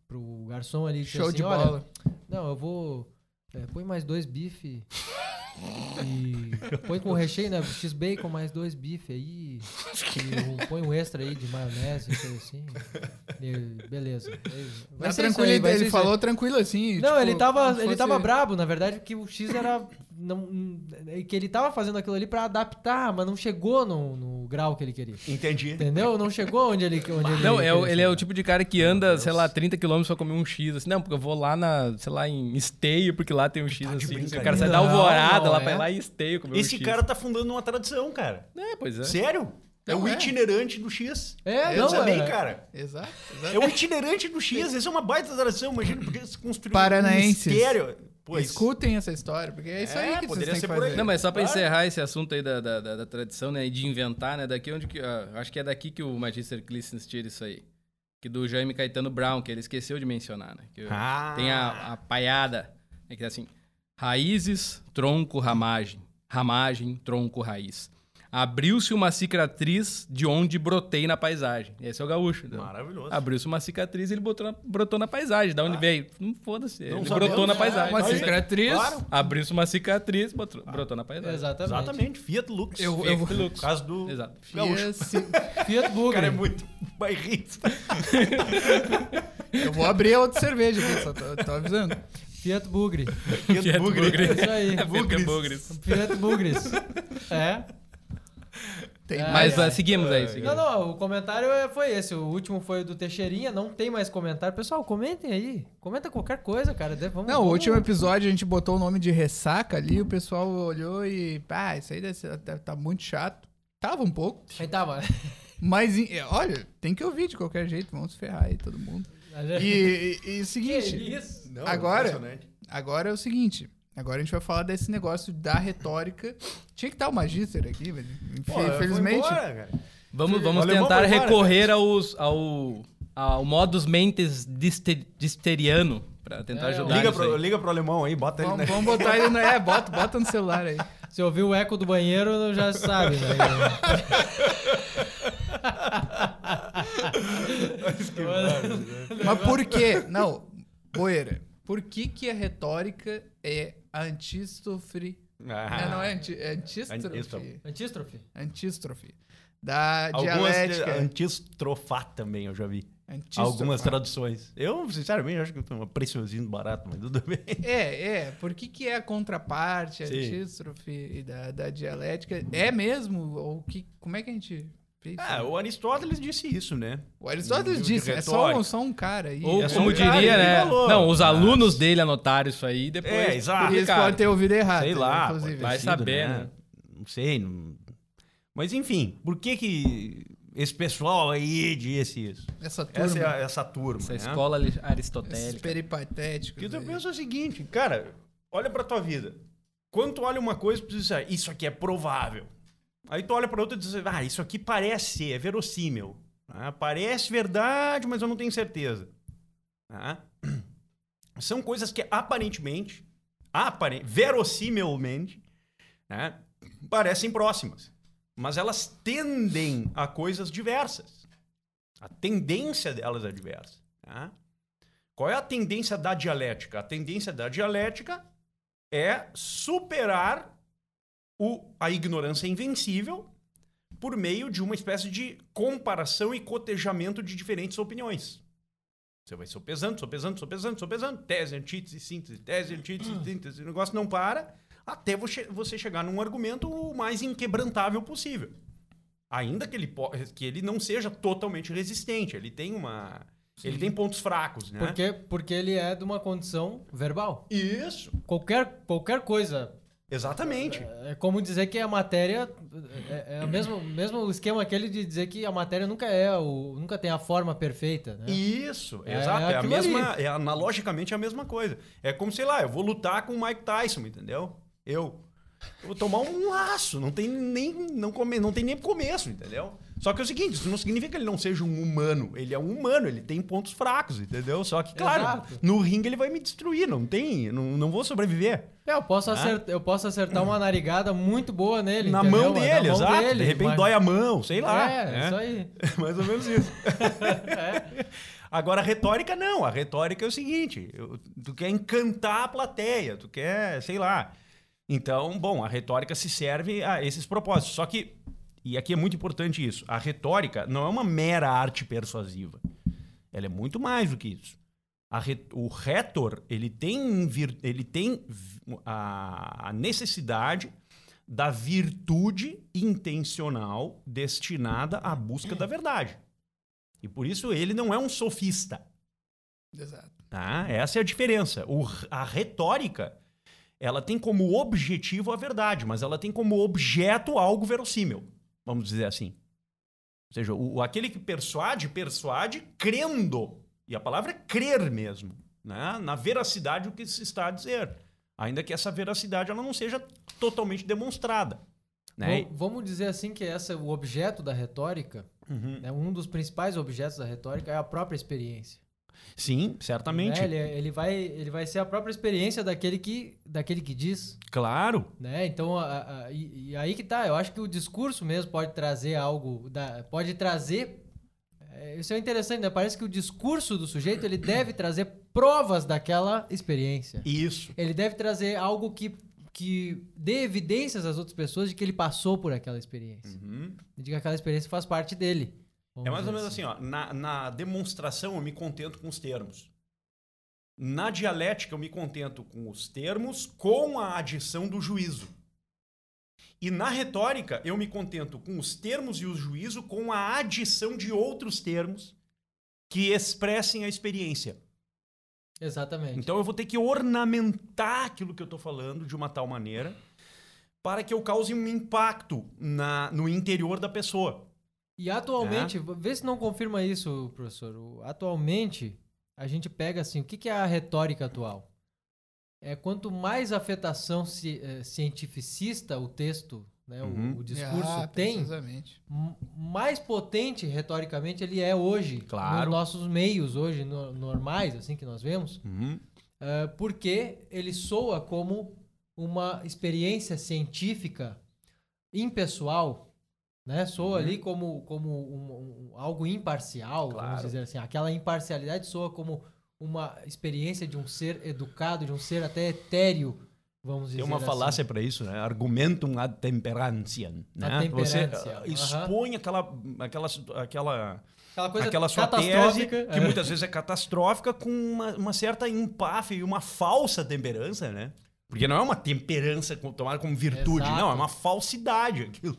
pro garçom ali. Show assim, de "Olha, bola. Não, eu vou. é, põe mais dois bife. E põe com recheio, né? X-bacon mais dois bife aí. (laughs) E põe um extra aí de maionese, coisa assim. E beleza. Vai Na ser isso aí, vai ele aí. falou tranquilo assim. Não, tipo, ele tava, ele fosse- tava brabo, na verdade, que o X era. Não, que ele tava fazendo aquilo ali pra adaptar, mas não chegou no, no grau que ele queria. Entendi. Entendeu? Não chegou onde ele. Onde ele Não, é ele é o tipo de cara que anda, sei lá, 30 km pra comer um X. Assim, não, porque eu vou lá na, sei lá, em Esteio, porque lá tem um X Tá assim. O cara sai da Não, alvorada lá é. pra ir lá em Esteio comer Esse X. cara tá fundando uma tradição, cara. É, pois é. Sério? É o é. itinerante do X. É, Eu não, também, é. cara. Exato, exato. É o itinerante do X. Isso é uma baita tradição. Imagina, porque eles construíram Paranaenses. um mistério. Pois. Escutem essa história, porque é isso É, aí que vocês poderia têm que ser por fazer. aí. Não, mas só pra Claro. encerrar esse assunto aí da, da, da- da tradição, né? E de inventar, né? Daqui onde que. ah, acho que é daqui que o Magister Clístenes tira isso aí. Que do Jaime Caetano Brown, que ele esqueceu de mencionar, né? Que Ah. Tem a, a paiada, né, que é assim: raízes, tronco, ramagem. Ramagem, tronco, raiz. Abriu-se uma cicatriz de onde brotei na paisagem. Esse é o gaúcho. né? Maravilhoso. Abriu-se uma cicatriz e ele botou na- brotou na paisagem. Da onde veio? Não foda-se. Ele Não brotou sabemos, na é, paisagem. Uma cicatriz. Claro. Abriu-se uma cicatriz, botou- brotou na paisagem. Exatamente. Exatamente. Fiat Lux. Eu- Fiat eu- Lux. Caso do Exato. gaúcho. Esse- Fiat (laughs) O cara é muito bairrista. (laughs) Eu vou abrir a outra cerveja aqui, só tô, tô avisando. Fiat Bugre. Fiat Bugre. É isso aí. Bugres. Bugres. Fiat Bugres. É. Tem É, Mas é. ah, seguimos aí. Não, Seguimos. não, o comentário é- foi esse. O último foi o do Teixeirinha. Não tem mais comentário. Pessoal, comentem aí. Comenta qualquer coisa, cara. De- Vamos, Não, o vamos- último episódio a gente botou o nome de ressaca ali, o pessoal olhou e. Pá, isso aí deve ser- tá, tá muito chato. Tava um pouco. Aí tava. Mas, olha, tem que ouvir de qualquer jeito, vamos ferrar aí, todo mundo. E, e- e o seguinte? Não, Agora- impressionante. agora é o seguinte. Agora a gente vai falar desse negócio da retórica. Tinha que estar o Magister aqui, mas Pô, infelizmente. embora. Vamos, vamos alemão tentar embora, recorrer aos, ao, ao modus mentes dister- disteriano pra tentar É, ajudar Liga pro, liga pro alemão aí, bota ele Vamos, na... vamos botar ele no. É, (laughs) bota, bota no celular aí. Se ouvir o eco do banheiro, já sabe, né? (laughs) Mas por quê? Não, Boeira, por que, que a retórica é antístrofe? Ah. Não, não é, anti, é Antístrofe. antístrofe. Antístrofe. Da Algumas dialética. antistrofar também, eu já vi. Algumas traduções. Eu, sinceramente, acho que eu tô um preciosinho barato, mas tudo bem. É, é. Por que, que é a contraparte, a antístrofe da, da dialética? É mesmo? Ou que, como é que a gente? Ah, o Aristóteles disse isso, né? o Aristóteles de disse, é só, um- só um cara aí. Ou É como um diria, né? falou. Não, os Mas- alunos dele anotaram isso aí e depois. É, exato. Eles podem ter ouvido errado. Sei lá, inclusive. pode ter Vai saber, né? Não sei. não- Mas enfim, por que que esse pessoal aí disse isso? Essa turma, Essa é a- essa turma, Essa né? escola esses aristotélica. peripatéticos. Porque tu aí. pensa o seguinte, cara, olha pra tua vida. Quando tu olha uma coisa, tu diz, ah, isso aqui é provável. Aí tu olha pra outra e diz, ah, isso aqui parece ser, é verossímil. Ah, parece verdade, mas eu não tenho certeza. Ah, (clears throat) São coisas que aparentemente, aparen verossimilmente, né, parecem próximas. Mas elas tendem a coisas diversas. A tendência delas é diversa. Tá? Qual é a tendência da dialética? A tendência da dialética é superar o, a ignorância invencível por meio de uma espécie de comparação e cotejamento de diferentes opiniões. Você vai sopesando, sopesando, sopesando, sopesando, tese, antítese, síntese, tese, antítese, síntese, o negócio não para até você chegar num argumento o mais inquebrantável possível. Ainda que ele, que ele não seja totalmente resistente, ele tem uma... Ele tem pontos fracos, né? Porque, porque ele é de uma condição verbal. Isso, Qualquer, qualquer coisa. Exatamente. É como dizer que a matéria. É, é o mesmo, mesmo esquema aquele de dizer que a matéria nunca é o. nunca tem a forma perfeita. Né? Isso, É exato. É a mesma, ali. é analogicamente a mesma coisa. É como, sei lá, eu vou lutar com o Mike Tyson, entendeu? Eu. Eu vou tomar um laço, não tem nem não come, não tem nem começo, entendeu? Só que é o seguinte, isso não significa que ele não seja um humano. Ele é um humano, ele tem pontos fracos, entendeu? Só que, claro, Exato. no ringue ele vai me destruir, não tem, não, não vou sobreviver. É, eu, posso acertar, eu posso acertar uma narigada muito boa nele. Na entendeu? mão dele, na mão exato. dele, de repente mas- dói a mão, sei lá. É, né? isso aí. (laughs) Mais ou menos isso. (laughs) Agora, a retórica não. A retórica é o seguinte: eu- tu quer encantar a plateia, tu quer, sei lá. Então, bom, a retórica se serve a esses propósitos. Só que, e aqui é muito importante isso: a retórica não é uma mera arte persuasiva. Ela é muito mais do que isso. Re- o retor, ele tem, ele tem a, a necessidade da virtude intencional destinada à busca da verdade. E por isso ele não é um sofista. Exato. Tá? Essa é a diferença. O- a retórica, ela tem como objetivo a verdade, mas ela tem como objeto algo verossímil, vamos dizer assim. seja, o, o- aquele que persuade, persuade crendo. E a palavra é crer mesmo, né? na veracidade do que se está a dizer. Ainda que essa veracidade ela não seja totalmente demonstrada. Né? Vam- Vamos dizer assim que essa, o objeto da retórica, Uhum. né, um dos principais objetos da retórica é a própria experiência. Sim, certamente. Né? Ele, ele, vai, ele vai ser a própria experiência daquele que, daquele que diz. Claro. Né? Então, a- a- e, e aí que tá. Eu acho que o discurso mesmo pode trazer algo. Da, pode trazer. é, Isso é interessante, né? Parece que o discurso do sujeito ele deve trazer provas daquela experiência. Isso. Ele deve trazer algo que, que dê evidências às outras pessoas de que ele passou por aquela experiência. Uhum. De que aquela experiência faz parte dele. É mais ou menos assim, ó. Na, na demonstração eu me contento com os termos. Na dialética eu me contento com os termos com a adição do juízo. E na retórica eu me contento com os termos e o juízo com a adição de outros termos que expressem a experiência. Exatamente. Então eu vou ter que ornamentar aquilo que eu estou falando de uma tal maneira para que eu cause um impacto na, no interior da pessoa. E atualmente, vê se não confirma isso, professor. O- Atualmente, a gente pega assim, o que, que é a retórica atual? É quanto mais afetação ci, eh, cientificista o texto, né, o- Uhum. o, discurso Ah, tem, mais potente retoricamente ele é hoje, Claro. nos nossos meios hoje no- normais, assim que nós vemos, eh, porque ele soa como uma experiência científica impessoal, né? Soa ali como, como um- um- algo imparcial, vamos Claro. dizer assim. Aquela imparcialidade soa como uma experiência de um ser educado, de um ser até etéreo, vamos dizer Tem uma assim. falácia para isso, né? Argumentum ad temperantiem. Né? Ad Você ah, expõe aquela, aquela, aquela, Aquela coisa aquela sua tese, que muitas vezes é catastrófica, com uma, uma certa empáfia e uma falsa temperança, né? Porque não é uma temperança tomada como virtude, Exato. não, é uma falsidade aquilo.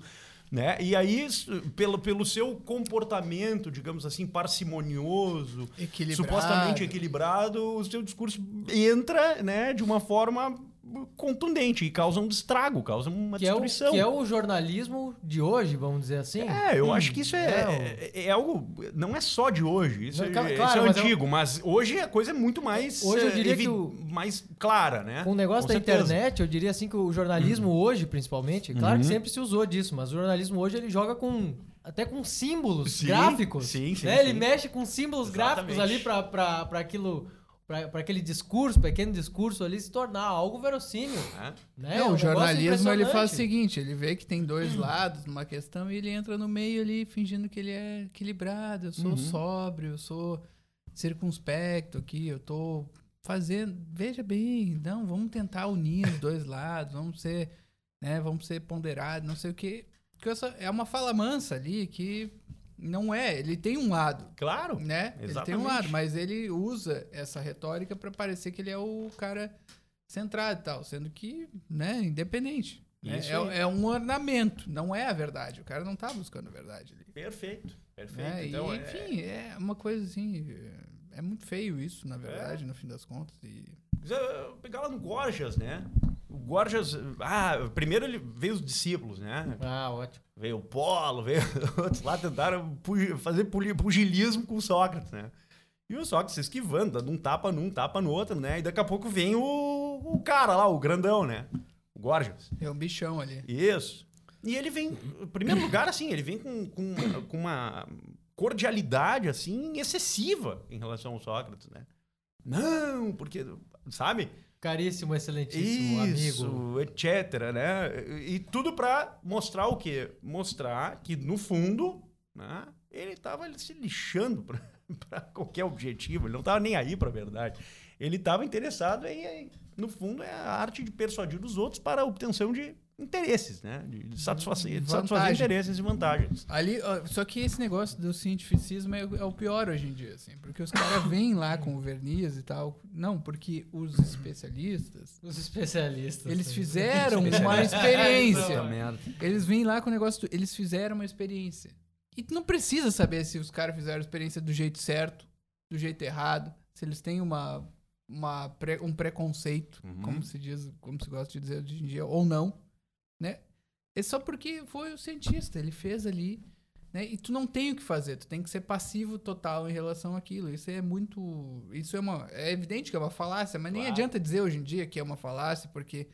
Né? E aí, pelo, pelo seu comportamento, digamos assim, parcimonioso, Equilibrado. supostamente equilibrado, o seu discurso entra né, de uma forma contundente e causa um estrago, causa uma que é, o, destruição. que é o jornalismo de hoje, vamos dizer assim. É, eu acho que isso é, Não. é, é algo. Não é só de hoje. Isso, Não, é, claro, isso é mas eu- antigo, mas hoje a coisa é muito mais. Hoje eu diria que o- mais clara, né? Com o negócio Com da certeza. internet, eu diria assim que o jornalismo hoje, principalmente, claro que sempre se usou disso, mas o jornalismo hoje ele joga com até com símbolos Sim, gráficos. sim, sim, né? Ele sim. mexe com símbolos gráficos Exatamente. ali pra- pra pra aquilo. Para aquele discurso, pequeno discurso ali se tornar algo verossímil. É. Né? Não, Um o jornalismo ele faz o seguinte, ele vê que tem dois lados numa questão e ele entra no meio ali fingindo que ele é equilibrado, eu sou Uhum. sóbrio, eu sou circunspecto aqui, eu tô fazendo, veja bem, não, vamos tentar unir os dois (laughs) lados, vamos ser, né, vamos ser ponderados, não sei o quê. Porque essa é uma fala mansa ali que não é, ele tem um lado, Claro. né? Ele tem Exatamente. um lado, mas ele usa essa retórica para parecer que ele é o cara centrado e tal, sendo que, né, independente. né? É, é um ornamento, não é a verdade. O cara não tá buscando a verdade ali. Perfeito. Perfeito. né? Então, e, é- enfim, é... uma coisa assim. É muito feio isso, na verdade, no fim das contas. E... Quiser pegar lá no Gorgias, né? O Gorgias. Ah, primeiro ele veio os discípulos, né? Ah, ótimo. Veio o Polo, veio (laughs) outros lá, tentaram fazer pugilismo com o Sócrates, né? E o Sócrates se esquivando, dando um tapa num, tapa no outro, né? E daqui a pouco vem o, o cara lá, o grandão, né? O Gorgias. É um bichão ali. Isso. E ele vem, em primeiro lugar, assim, ele vem com, com, com uma cordialidade, assim, excessiva em relação ao Sócrates, né? Não, porque, sabe? Caríssimo, excelentíssimo Isso, amigo. etc, né? E tudo pra mostrar o quê? Mostrar que, no fundo, né, ele tava se lixando (laughs) pra qualquer objetivo, ele não tava nem aí pra verdade. Ele tava interessado em, em, no fundo, é a arte de persuadir os outros para a obtenção de interesses, né? De, de satisfazer, de satisfazer interesses e vantagens. Ali, só que esse negócio do cientificismo é, o- é o pior hoje em dia, assim, porque os caras vêm lá com o verniz e tal. Não, porque os especialistas, Os especialistas. eles fizeram uma experiência. Eles vêm lá com o negócio, do- eles fizeram uma experiência. E tu não precisa saber se os caras fizeram a experiência do jeito certo, do jeito errado, se eles têm uma, uma pré- um preconceito, Uhum. como se diz, como se gosta de dizer hoje em dia, ou não, né? É só porque foi o cientista, ele fez ali Né? E tu não tem o que fazer, tu tem que ser passivo total em relação àquilo. Isso é muito. Isso é uma. É evidente que é uma falácia, mas nem Claro. adianta dizer hoje em dia que é uma falácia, porque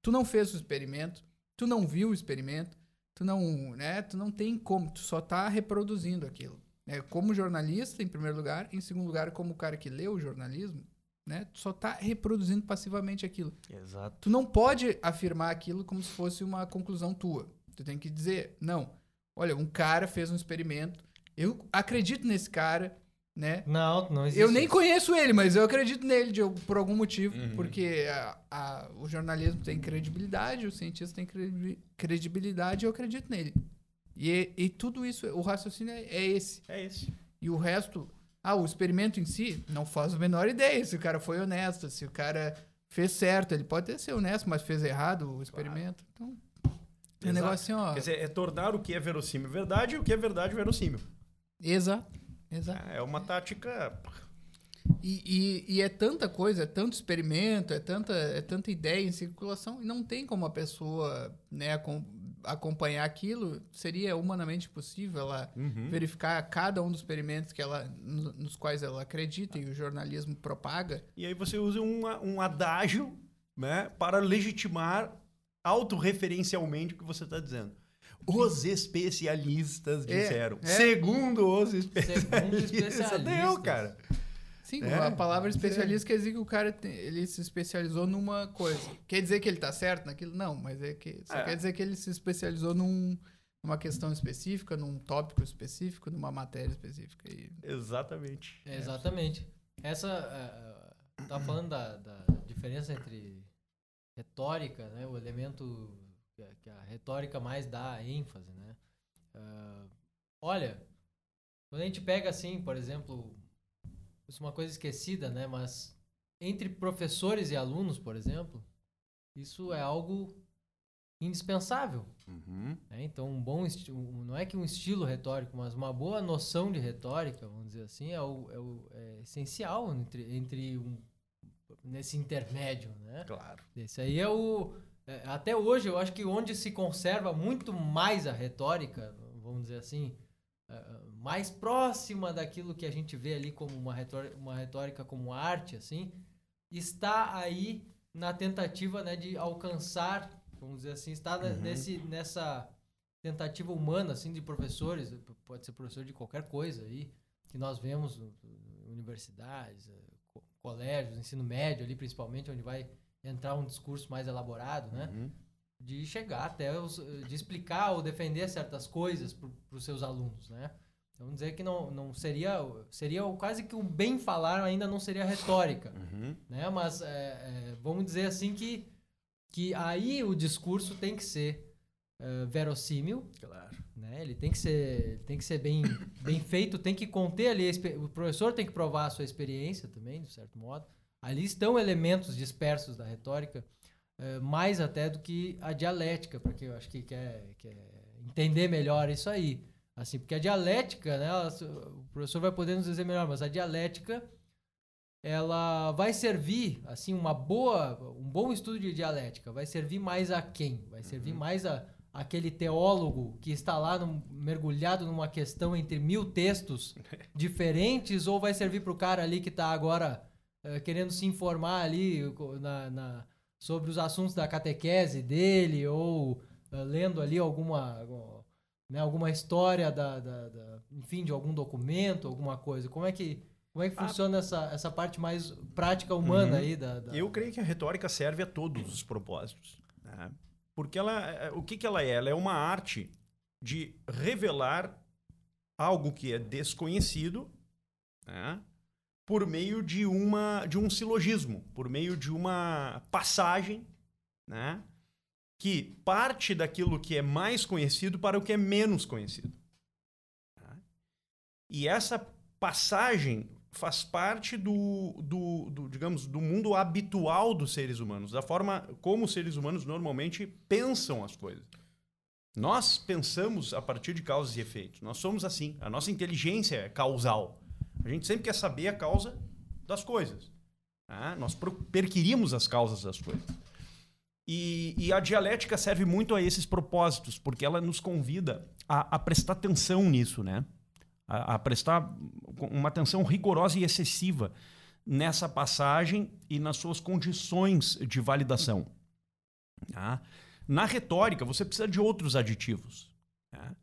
tu não fez o experimento, tu não viu o experimento, tu não, né, tu não tem como, tu só tá reproduzindo aquilo. Né? Como jornalista, em primeiro lugar, em segundo lugar, como o cara que lê o jornalismo, né, tu só tá reproduzindo passivamente aquilo. Exato. Tu não pode afirmar aquilo como se fosse uma conclusão tua. Tu tem que dizer, não, olha, um cara fez um experimento, eu acredito nesse cara, né? Não, não existe. Eu nem conheço ele, mas eu acredito nele de, por algum motivo, Uhum. porque a- a- o jornalismo tem credibilidade, o cientista tem credi- credibilidade, eu acredito nele. E, e tudo isso, o raciocínio é, é esse. É esse. E o resto, ah, o experimento em si, não faz a menor ideia se o cara foi honesto, se o cara fez certo. Ele pode até ser honesto, mas fez errado o experimento. Então, é um negócio assim, ó. Quer dizer, é tornar o que é verossímil verdade e o que é verdade verossímil. Exato, exato. É uma tática. E, e, e é tanta coisa, é tanto experimento, é tanta, é tanta ideia em circulação, e não tem como a pessoa né, acom- acompanhar aquilo. Seria humanamente possível ela Uhum. verificar cada um dos experimentos que ela, no- nos quais ela acredita e o jornalismo propaga. E aí você usa um, um adágio né, para legitimar autorreferencialmente o que você está dizendo. Os especialistas É, disseram. é. Segundo os Segundo especialistas. especialistas. Deu, cara. Sim, É, a palavra especialista quer dizer que o cara tem- ele se especializou numa coisa. Quer dizer que ele tá certo naquilo? Não, mas é que só É. quer dizer que ele se especializou num, numa questão específica, num tópico específico, numa matéria específica. E Exatamente. É, exatamente. Essa. Uh, tá falando da, da diferença entre retórica, né? O elemento que a, retórica mais dá ênfase, né? Ah, olha, quando a gente pega assim, por exemplo, isso é uma coisa esquecida, né? Mas entre professores e alunos, por exemplo, isso é algo indispensável. Uhum. né? Então, um bom não é que um estilo retórico, mas uma boa noção de retórica, vamos dizer assim, é, o, é, o- é essencial entre, entre um, nesse intermédio, né? Claro. Esse aí é o é, até hoje eu acho que onde se conserva muito mais a retórica, vamos dizer assim, é, mais próxima daquilo que a gente vê ali como uma retórica, uma retórica como arte, assim, está aí na tentativa né, de alcançar, vamos dizer assim, está Uhum. nesse, nessa tentativa humana assim de professores, pode ser professor de qualquer coisa aí, que nós vemos no- universidades, eh, co- colégios, ensino médio ali principalmente, onde vai entrar um discurso mais elaborado, né? Uhum. De chegar até, os, de explicar ou defender certas coisas para os seus alunos, né? Vamos dizer que não, não seria, seria quase que o bem falar ainda não seria retórica, Uhum. né? Mas é, é, vamos dizer assim que, que aí o discurso tem que ser é, verossímil, Claro. né? Ele tem que ser, tem que ser bem, bem feito, tem que conter ali, o professor tem que provar a sua experiência também, de certo modo. Ali estão elementos dispersos da retórica, eh, mais até do que a dialética, porque eu acho que quer, quer entender melhor isso aí. Assim, porque a dialética, né, ela- o professor vai poder nos dizer melhor, mas a dialética ela vai servir, assim, uma boa, um bom estudo de dialética, vai servir mais a quem? Vai servir mais a aquele teólogo que está lá num- mergulhado numa questão entre mil textos (laughs) diferentes ou vai servir para o cara ali que está agora eh, querendo se informar ali na, na- sobre os assuntos da catequese dele ou eh, lendo ali alguma algum- né, alguma história da, da- da- enfim de algum documento alguma coisa como é que como é que Ah. funciona essa, essa parte mais prática humana Uhum. aí da, da- Eu creio que a retórica serve a todos os propósitos. né? Porque ela, é- o que, que ela é? Ela é uma arte de revelar algo que é desconhecido né? por meio de, uma, de um silogismo, por meio de uma passagem né? Que parte daquilo que é mais conhecido para o que é menos conhecido. tá? E essa passagem faz parte do, do, do, digamos, do mundo habitual dos seres humanos, da forma como os seres humanos normalmente pensam as coisas. Nós pensamos a partir de causas e efeitos. Nós somos assim. A nossa inteligência é causal. A gente sempre quer saber a causa das coisas. tá? Nós perquirimos as causas das coisas. E, e a dialética serve muito a esses propósitos, porque ela nos convida a, a prestar atenção nisso, né? A, a prestar uma atenção rigorosa e excessiva nessa passagem e nas suas condições de validação. Tá? Na retórica, você precisa de outros aditivos. Tá?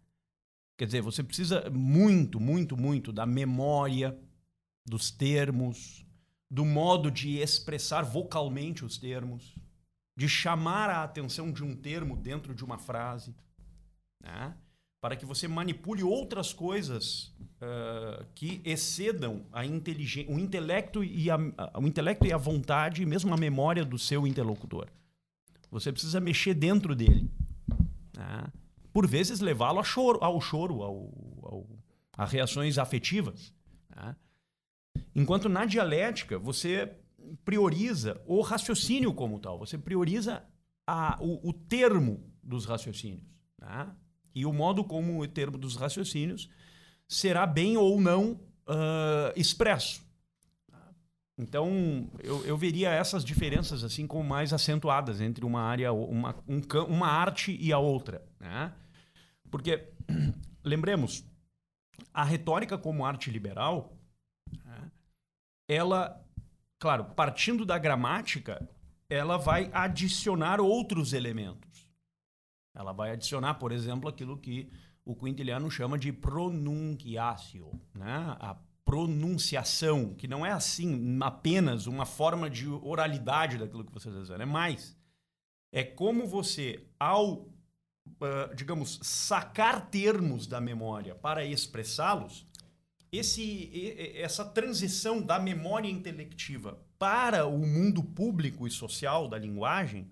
Quer dizer, você precisa muito, muito, muito da memória, dos termos, do modo de expressar vocalmente os termos, de chamar a atenção de um termo dentro de uma frase, né? para que você manipule outras coisas uh, que excedam a o intelecto e a, o intelecto e a vontade, e mesmo a memória do seu interlocutor. Você precisa mexer dentro dele. Né? Por vezes levá-lo choro, ao choro, ao, ao, a reações afetivas. Né? Enquanto na dialética você prioriza o raciocínio como tal, você prioriza a, o, o termo dos raciocínios. Né? E o modo como o termo dos raciocínios será bem ou não uh, expresso. Então, eu, eu veria essas diferenças assim como mais acentuadas entre uma área, uma, um, uma arte e a outra. Né? Porque, (clears throat) lembremos, a retórica como arte liberal, né, ela, claro, partindo da gramática, ela vai adicionar outros elementos. Ela vai adicionar, por exemplo, aquilo que o quintiliano chama de pronunciatio, né? a pronunciação, que não é assim apenas uma forma de oralidade daquilo que você está dizendo, é mais. É como você, ao, uh, digamos, sacar termos da memória para expressá-los, esse, essa transição da memória intelectiva para o mundo público e social da linguagem,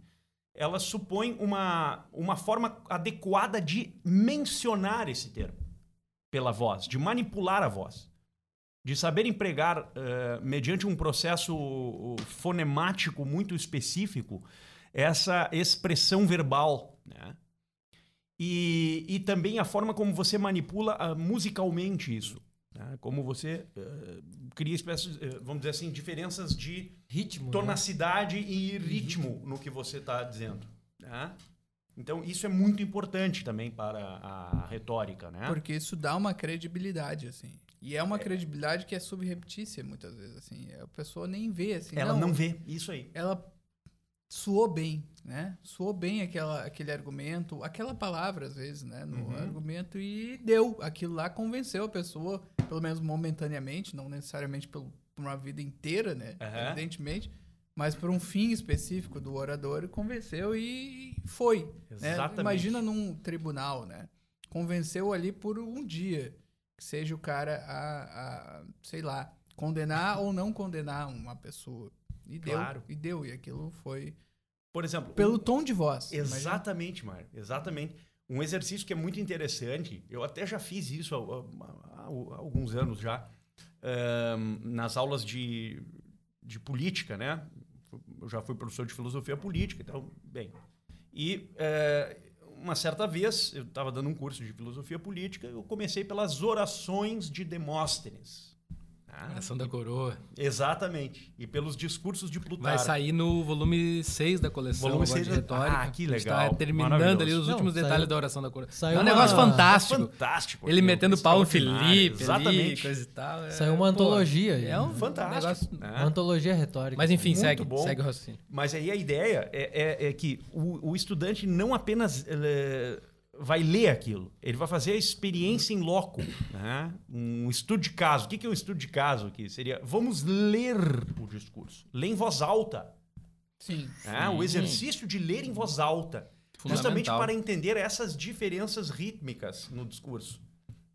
ela supõe uma, uma forma adequada de mencionar esse termo pela voz, de manipular a voz de saber empregar, uh, mediante um processo fonemático muito específico, essa expressão verbal. Né? E, e também a forma como você manipula uh, musicalmente isso. Né? Como você uh, cria espécies, vamos dizer assim, diferenças de ritmo, tonacidade né? e ritmo no que você está dizendo. Né? Então, isso é muito importante também para a retórica, né? Porque isso dá uma credibilidade, assim. E é uma é. credibilidade que é subreptícia, muitas vezes, assim. A pessoa nem vê, assim. Ela não, não vê, isso aí. Ela suou bem, né? Suou bem aquela, aquele argumento, aquela palavra, às vezes, né? No uhum. argumento e deu. Aquilo lá convenceu a pessoa, pelo menos momentaneamente, não necessariamente por uma vida inteira, né? Uhum. Evidentemente. Mas por um fim específico do orador, convenceu e foi. Né? Exatamente. Né? Imagina num tribunal, né? Convenceu ali por um dia que seja o cara a, a sei lá, condenar ou não condenar uma pessoa. E claro. deu, e deu, e aquilo foi. Por exemplo. Pelo um... tom de voz. Exatamente, Mário. Exatamente. Um exercício que é muito interessante, eu até já fiz isso há, há, há alguns anos já, um, nas aulas de, de política, né? Eu já fui professor de filosofia política, então, bem. E uh, uma certa vez, eu estava dando um curso de filosofia política, eu comecei pelas orações de Demóstenes. Ah, Oração da Coroa. Exatamente. E pelos discursos de Plutarco. Vai sair no volume 6 da coleção volume 6 de retórica. Ah, que legal. Está terminando ali os últimos Não, detalhes saiu, da Oração da Coroa. Saiu é um negócio uma... fantástico. Fantástico. Ele metendo pau no Felipe, Exatamente. Ali, coisa e tal. É, saiu uma antologia. Pô, é um fantástico. Negócio, é. Uma antologia retórica. Mas enfim, Muito segue, bom. segue o raciocínio. Mas aí a ideia é, é, é que o, o, estudante não apenas... Ele, vai ler aquilo. Ele vai fazer a experiência em loco, né? um estudo de caso. O que é um estudo de caso aqui? Seria, vamos ler o discurso. Ler em voz alta. Sim. É, sim. O exercício de ler em voz alta. Justamente para entender essas diferenças rítmicas no discurso.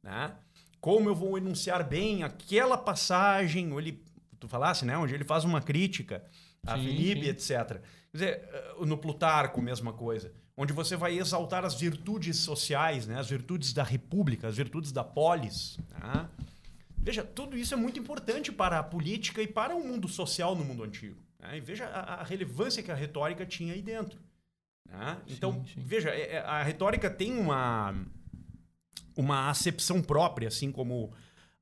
Né? Como eu vou enunciar bem aquela passagem, ele, tu falasse, né? Onde ele faz uma crítica a sim, Filipe, sim. etc. Quer dizer, eh, no Plutarco, mesma coisa onde você vai exaltar as virtudes sociais, né? as virtudes da república, as virtudes da polis. Tá? Veja, tudo isso é muito importante para a política e para o mundo social no mundo antigo. Né? E veja a, a, relevância que a retórica tinha aí dentro. Né? Então, sim, sim. veja, é, é, a retórica tem uma, uma acepção própria, assim como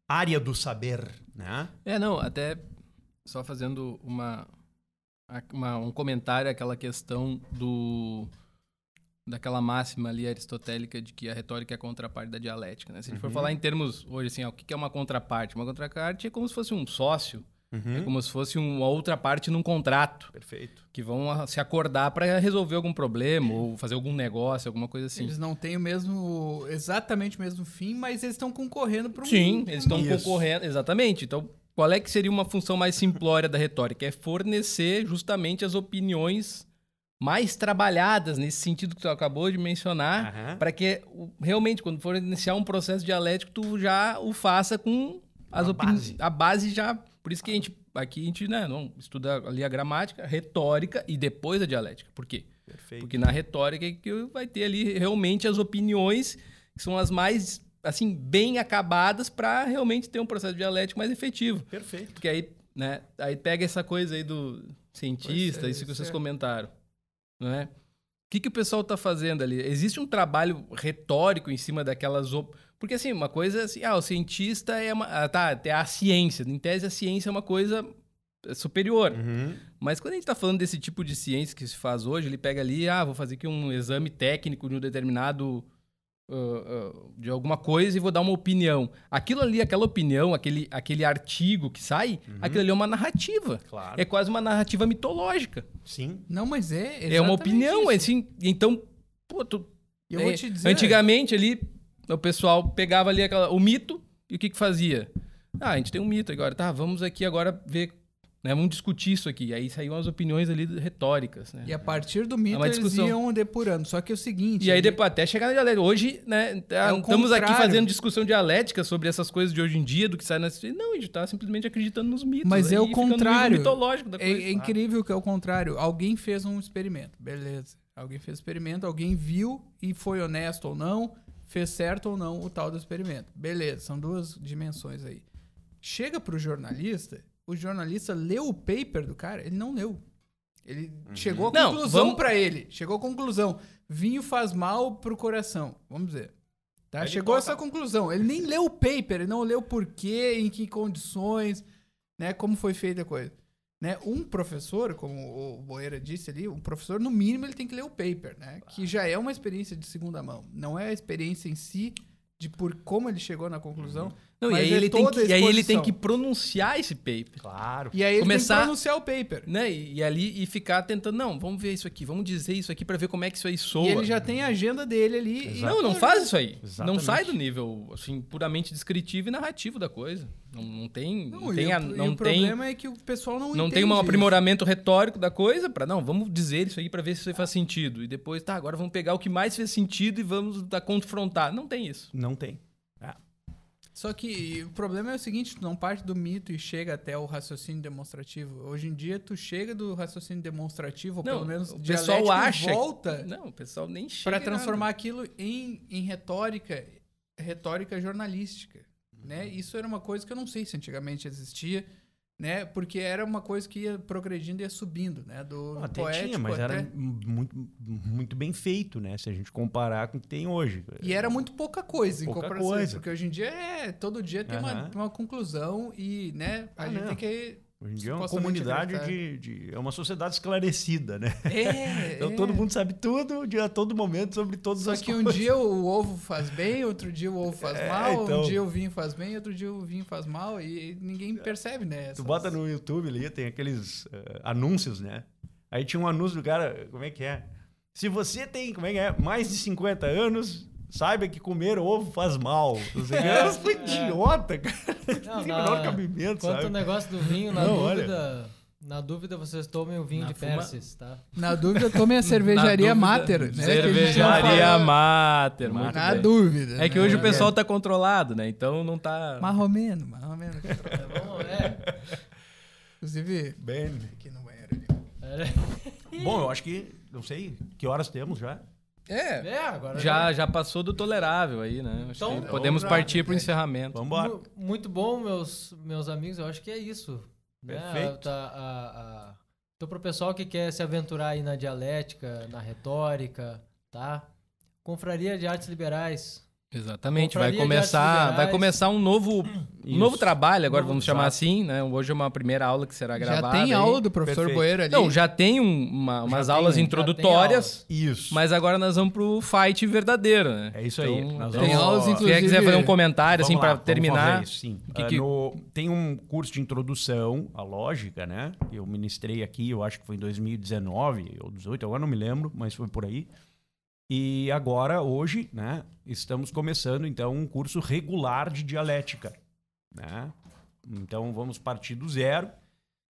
área do saber. Né? É, não, até só fazendo uma, uma- um comentário àquela questão do daquela máxima ali aristotélica de que a retórica é a contraparte da dialética. Né? Se a gente for falar em termos hoje assim, ó, o que é uma contraparte? Uma contraparte é como se fosse um sócio, é como se fosse uma outra parte num contrato Perfeito. que vão a- se acordar para resolver algum problema ou fazer algum negócio, alguma coisa assim. Eles não têm o mesmo, exatamente o mesmo fim, mas eles estão concorrendo para um... Sim, eles estão concorrendo. Exatamente. Então, qual é que seria uma função mais simplória da retórica? É fornecer justamente as opiniões mais trabalhadas nesse sentido que tu acabou de mencionar, Aham. para que realmente, quando for iniciar um processo dialético, tu já o faça com as A opiniões. A base já. Por isso que a gente. Aqui a gente né, não estuda ali a gramática, retórica e depois a dialética. Por quê? Perfeito. Porque na retórica é que vai ter ali realmente as opiniões que são as mais assim bem acabadas para realmente ter um processo dialético mais efetivo. Perfeito. Porque aí, né, aí pega essa coisa aí do cientista, é, isso que vocês é. comentaram, não é? O que, que o pessoal tá fazendo ali? Existe um trabalho retórico em cima daquelas op... porque assim, uma coisa é assim, ah, o cientista é uma, ah, tá, é a ciência, em tese a ciência é uma coisa superior. Uhum. Mas quando a gente está falando desse tipo de ciência que se faz hoje, ele pega ali, ah, vou fazer aqui um exame técnico de um determinado. Ah, ah, de alguma coisa e vou dar uma opinião. Aquilo ali, aquela opinião, aquele, aquele artigo que sai, aquilo ali é uma narrativa. Claro. É quase uma narrativa mitológica. Sim. Não, mas é é uma opinião, isso. assim. Então, pô, tu, eu é, vou te dizer... Antigamente ali, o pessoal pegava ali aquela- o mito e o que que fazia? Ah, a gente tem um mito agora, tá? Vamos aqui agora ver, né? Vamos discutir isso aqui. Aí saíam as opiniões ali retóricas, né? E a partir do mito uma eles iam depurando. Só que é o seguinte... E aí ele- depois até chegar na dialética. Hoje, né, tá- É o estamos aqui fazendo discussão dialética sobre essas coisas de hoje em dia, do que sai na Não, a gente tá simplesmente acreditando nos mitos. Mas é o contrário. mitológico da É, coisa. é incrível que é o contrário. Alguém fez um experimento, beleza. Alguém fez experimento, alguém viu e foi honesto ou não, fez certo ou não o tal do experimento. Beleza, são duas dimensões aí. Chega pro jornalista, o jornalista leu o paper do cara, ele não leu. Ele chegou à Não, conclusão vamos- pra ele. Chegou à conclusão. Vinho faz mal pro coração. Vamos dizer. Tá? Ele Chegou a essa conclusão. Ele nem leu o paper, ele não leu o porquê, em que condições, né? Como foi feita a coisa. Né? Um professor, como o Boeira disse ali, um professor, no mínimo, ele tem que ler o paper, né? Que já é uma experiência de segunda mão. Não é a experiência em si de por como ele chegou na conclusão. Não, e aí, é ele tem que, e aí ele tem que pronunciar esse paper. Claro. E aí ele tem Começar- que pronunciar o paper. Né? E, e ali e ficar tentando, não, vamos ver isso aqui, vamos dizer isso aqui pra ver como é que isso aí soa. E ele já tem a agenda dele ali. Não, não faz isso aí. Não Exatamente. sai do nível assim, puramente descritivo e narrativo da coisa. Não, não tem. Não, Não, tem, o- a- não o tem, problema é que o pessoal não não tem um isso. aprimoramento retórico da coisa para não, vamos dizer isso aí pra ver se isso aí faz sentido. E depois, tá, agora vamos pegar o que mais fez sentido e vamos tá, confrontar. Não tem isso. Não tem. Só que o problema é o seguinte, tu não parte do mito e chega até o raciocínio demonstrativo. Hoje em dia tu chega do raciocínio demonstrativo, ou Não, pelo menos o pessoal e acha- volta Não, o pessoal nem chega. para em nada. transformar aquilo em, em retórica, retórica jornalística, né? Isso era uma coisa que eu não sei se antigamente existia, né? Porque era uma coisa que ia progredindo e ia subindo, né? Do Até poético tinha, mas até... era muito, muito bem feito, né? Se a gente comparar com o que tem hoje. E era muito pouca coisa em Pouca comparação. coisa. Porque hoje em dia é. Todo dia tem uma, Aham. uma conclusão e, né? A Ah, gente não. tem que. Hoje em dia é uma comunidade acreditar. de, de- É uma sociedade esclarecida, né? É, (laughs) Então é. todo mundo sabe tudo, de a todo momento, sobre todas Só as que um coisas. dia o ovo faz bem, outro dia o ovo faz É, mal, então. um dia o vinho faz bem, outro dia o vinho faz mal e ninguém percebe, né? Tu essas- bota no YouTube ali, tem aqueles eh, anúncios, né? Aí tinha um anúncio do cara, como é que é? Se você tem, como é que é? Mais de 50 anos, saiba que comer ovo faz mal. Sei o que. É, foi é. idiota, cara. Não, Não tem o na- menor cabimento, Quanto ao sabe? negócio do vinho, na Não, olha. dúvida. Na dúvida, vocês tomem o vinho Na de fuma- Persis, tá? Na dúvida, tome a (laughs) cervejaria Mater, né? que Cervejaria. Mater. muito Na bem. dúvida. É que né? hoje o pessoal tá controlado, né? Então não tá. Marromeno, marromeno. (laughs) É é. Inclusive, Bem. aqui no banheiro ali. É, Bom, eu acho que, não sei, que horas temos já? É. é agora. Já, já passou do tolerável aí, né? Acho Então, que podemos já- partir pro encerramento. Vamos embora. Mu- Muito bom, meus, meus amigos. Eu acho que é isso. Né? Perfeito. Tá, a- a- Então, pro pessoal que quer se aventurar aí na dialética, na retórica, tá? Confraria de Artes Liberais. Exatamente, vai começar, vai começar um novo Um novo trabalho, agora Novo- vamos chamar exato. assim, né? Hoje é uma primeira aula que será Já gravada. tem aí. aula do professor Perfeito. Boeiro ali. Não, já tem um- uma- umas tem aulas já introdutórias, Isso. mas agora nós vamos pro fight verdadeiro, né? É isso aí. Então, Nós Tem vamos- aulas, Quem inclusive. quiser fazer um comentário, assim, vamos terminar. fazer isso, sim. que Ah, que- no- tem um curso de introdução à lógica, né? Eu ministrei aqui, eu acho que foi em 2019 ou 18, agora não me lembro, mas foi por aí. E agora, hoje, né, estamos começando, então, um curso regular de dialética, né? Então, vamos partir do zero.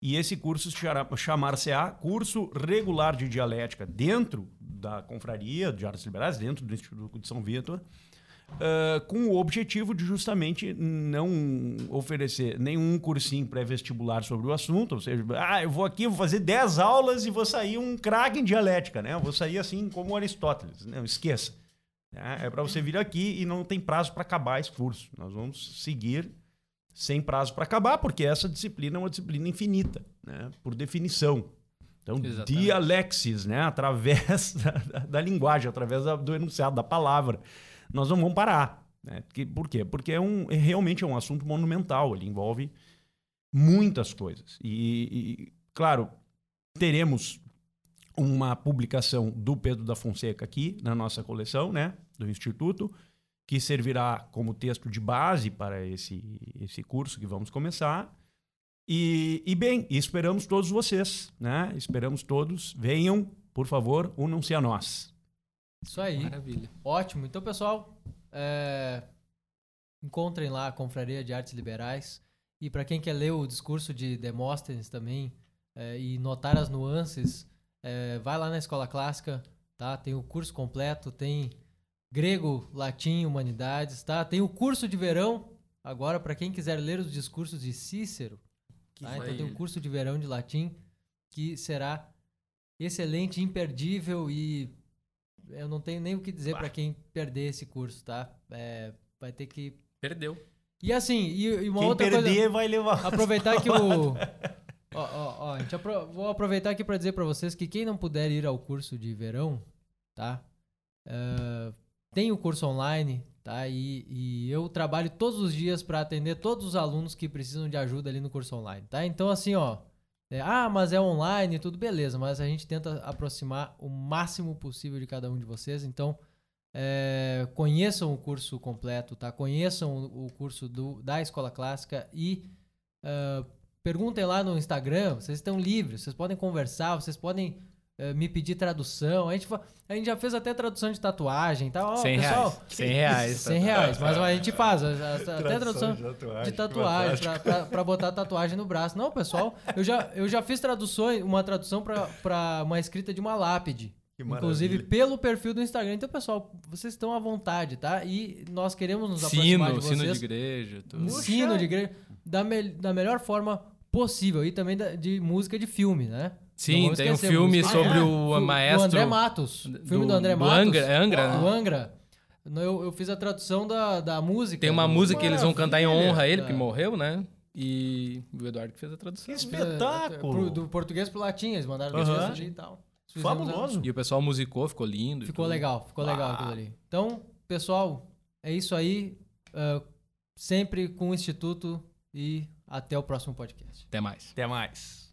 E esse curso chamar-se-á Curso Regular de Dialética, dentro da Confraria de Artes Liberais, dentro do Instituto de São Vitor, ah, com o objetivo de justamente não oferecer nenhum cursinho pré-vestibular sobre o assunto, ou seja, ah, eu vou aqui, vou fazer 10 aulas e vou sair um craque em dialética, né? Eu vou sair assim como Aristóteles, não esqueça. né? É para você vir aqui e não tem prazo para acabar esse curso. Nós vamos seguir sem prazo para acabar, porque essa disciplina é uma disciplina infinita, né? Por definição. Então, Exatamente. dialexis, né? Através (laughs) da, da- da linguagem, através da- do enunciado, da palavra. Nós não vamos parar. Né? Por quê? Porque é um, é realmente é um assunto monumental. Ele envolve muitas coisas. E, e, claro, teremos uma publicação do Pedro da Fonseca aqui na nossa coleção, né? Do Instituto, que servirá como texto de base para esse, esse curso que vamos começar. E, e bem, esperamos todos vocês, né? Esperamos todos. Venham, por favor, unam-se a nós. Isso aí. Maravilha. Ótimo. Então, pessoal, é, encontrem lá a Confraria de Artes Liberais. E para quem quer ler o discurso de Demóstenes também é, e notar as nuances, é, vai lá na Escola Clássica, tá? Tem o curso completo, tem grego, latim, humanidades, tá? Tem o curso de verão agora para quem quiser ler os discursos de Cícero. Tá? Então tem um curso de verão de latim que será excelente, imperdível e eu não tenho nem o que dizer para quem perder esse curso, tá? É, vai ter que Perdeu. e assim e, e uma Quem outra perder coisa vai levar. aproveitar que o ó, ó, ó, gente apro- vou aproveitar aqui para dizer para vocês que quem não puder ir ao curso de verão, tá? É, tem o curso online, tá? E, e eu trabalho todos os dias para atender todos os alunos que precisam de ajuda ali no curso online, tá? Então assim, ó, é, ah, mas é online, tudo beleza, mas a gente tenta aproximar o máximo possível de cada um de vocês. Então, é, conheçam o curso completo, tá? Conheçam o, curso do, da Escola Clássica e ah, perguntem lá no Instagram. Vocês estão livres, vocês podem conversar, vocês podem me pedir tradução. A gente, a gente já fez até tradução de tatuagem, tá? Ó, 100 pessoal, reais. 100 reais. 100 reais, mas a gente faz a- a- até tradução de tatuagem, pra, pra, pra botar tatuagem no braço. Não, pessoal, eu já, eu já fiz traduções, uma tradução pra, pra uma escrita de uma lápide. Inclusive pelo perfil do Instagram. Então, pessoal, vocês estão à vontade, tá? E nós queremos nos aproximar Sino, de sino vocês. de igreja. Tudo. Sino de igreja da, me- da melhor forma possível. E também da- de música de filme, né? Sim, tem um filme música- sobre Ah, o do- maestro. Do André Matos. filme do André do Matos. Angra, é Angra, né? Do Angra. Eu, eu fiz a tradução da, da música. Tem uma do- música que eles vão cantar em honra a ele, porque É. morreu, né? E o Eduardo que fez a tradução. Que espetáculo! do português pro latim, eles mandaram do texto e tal. Fabuloso. E o pessoal musicou, ficou lindo. e Ficou tudo. legal, ficou legal aquilo ali. Então, pessoal, é isso aí. ah, sempre com o Instituto e até o próximo podcast. Até mais. Até mais.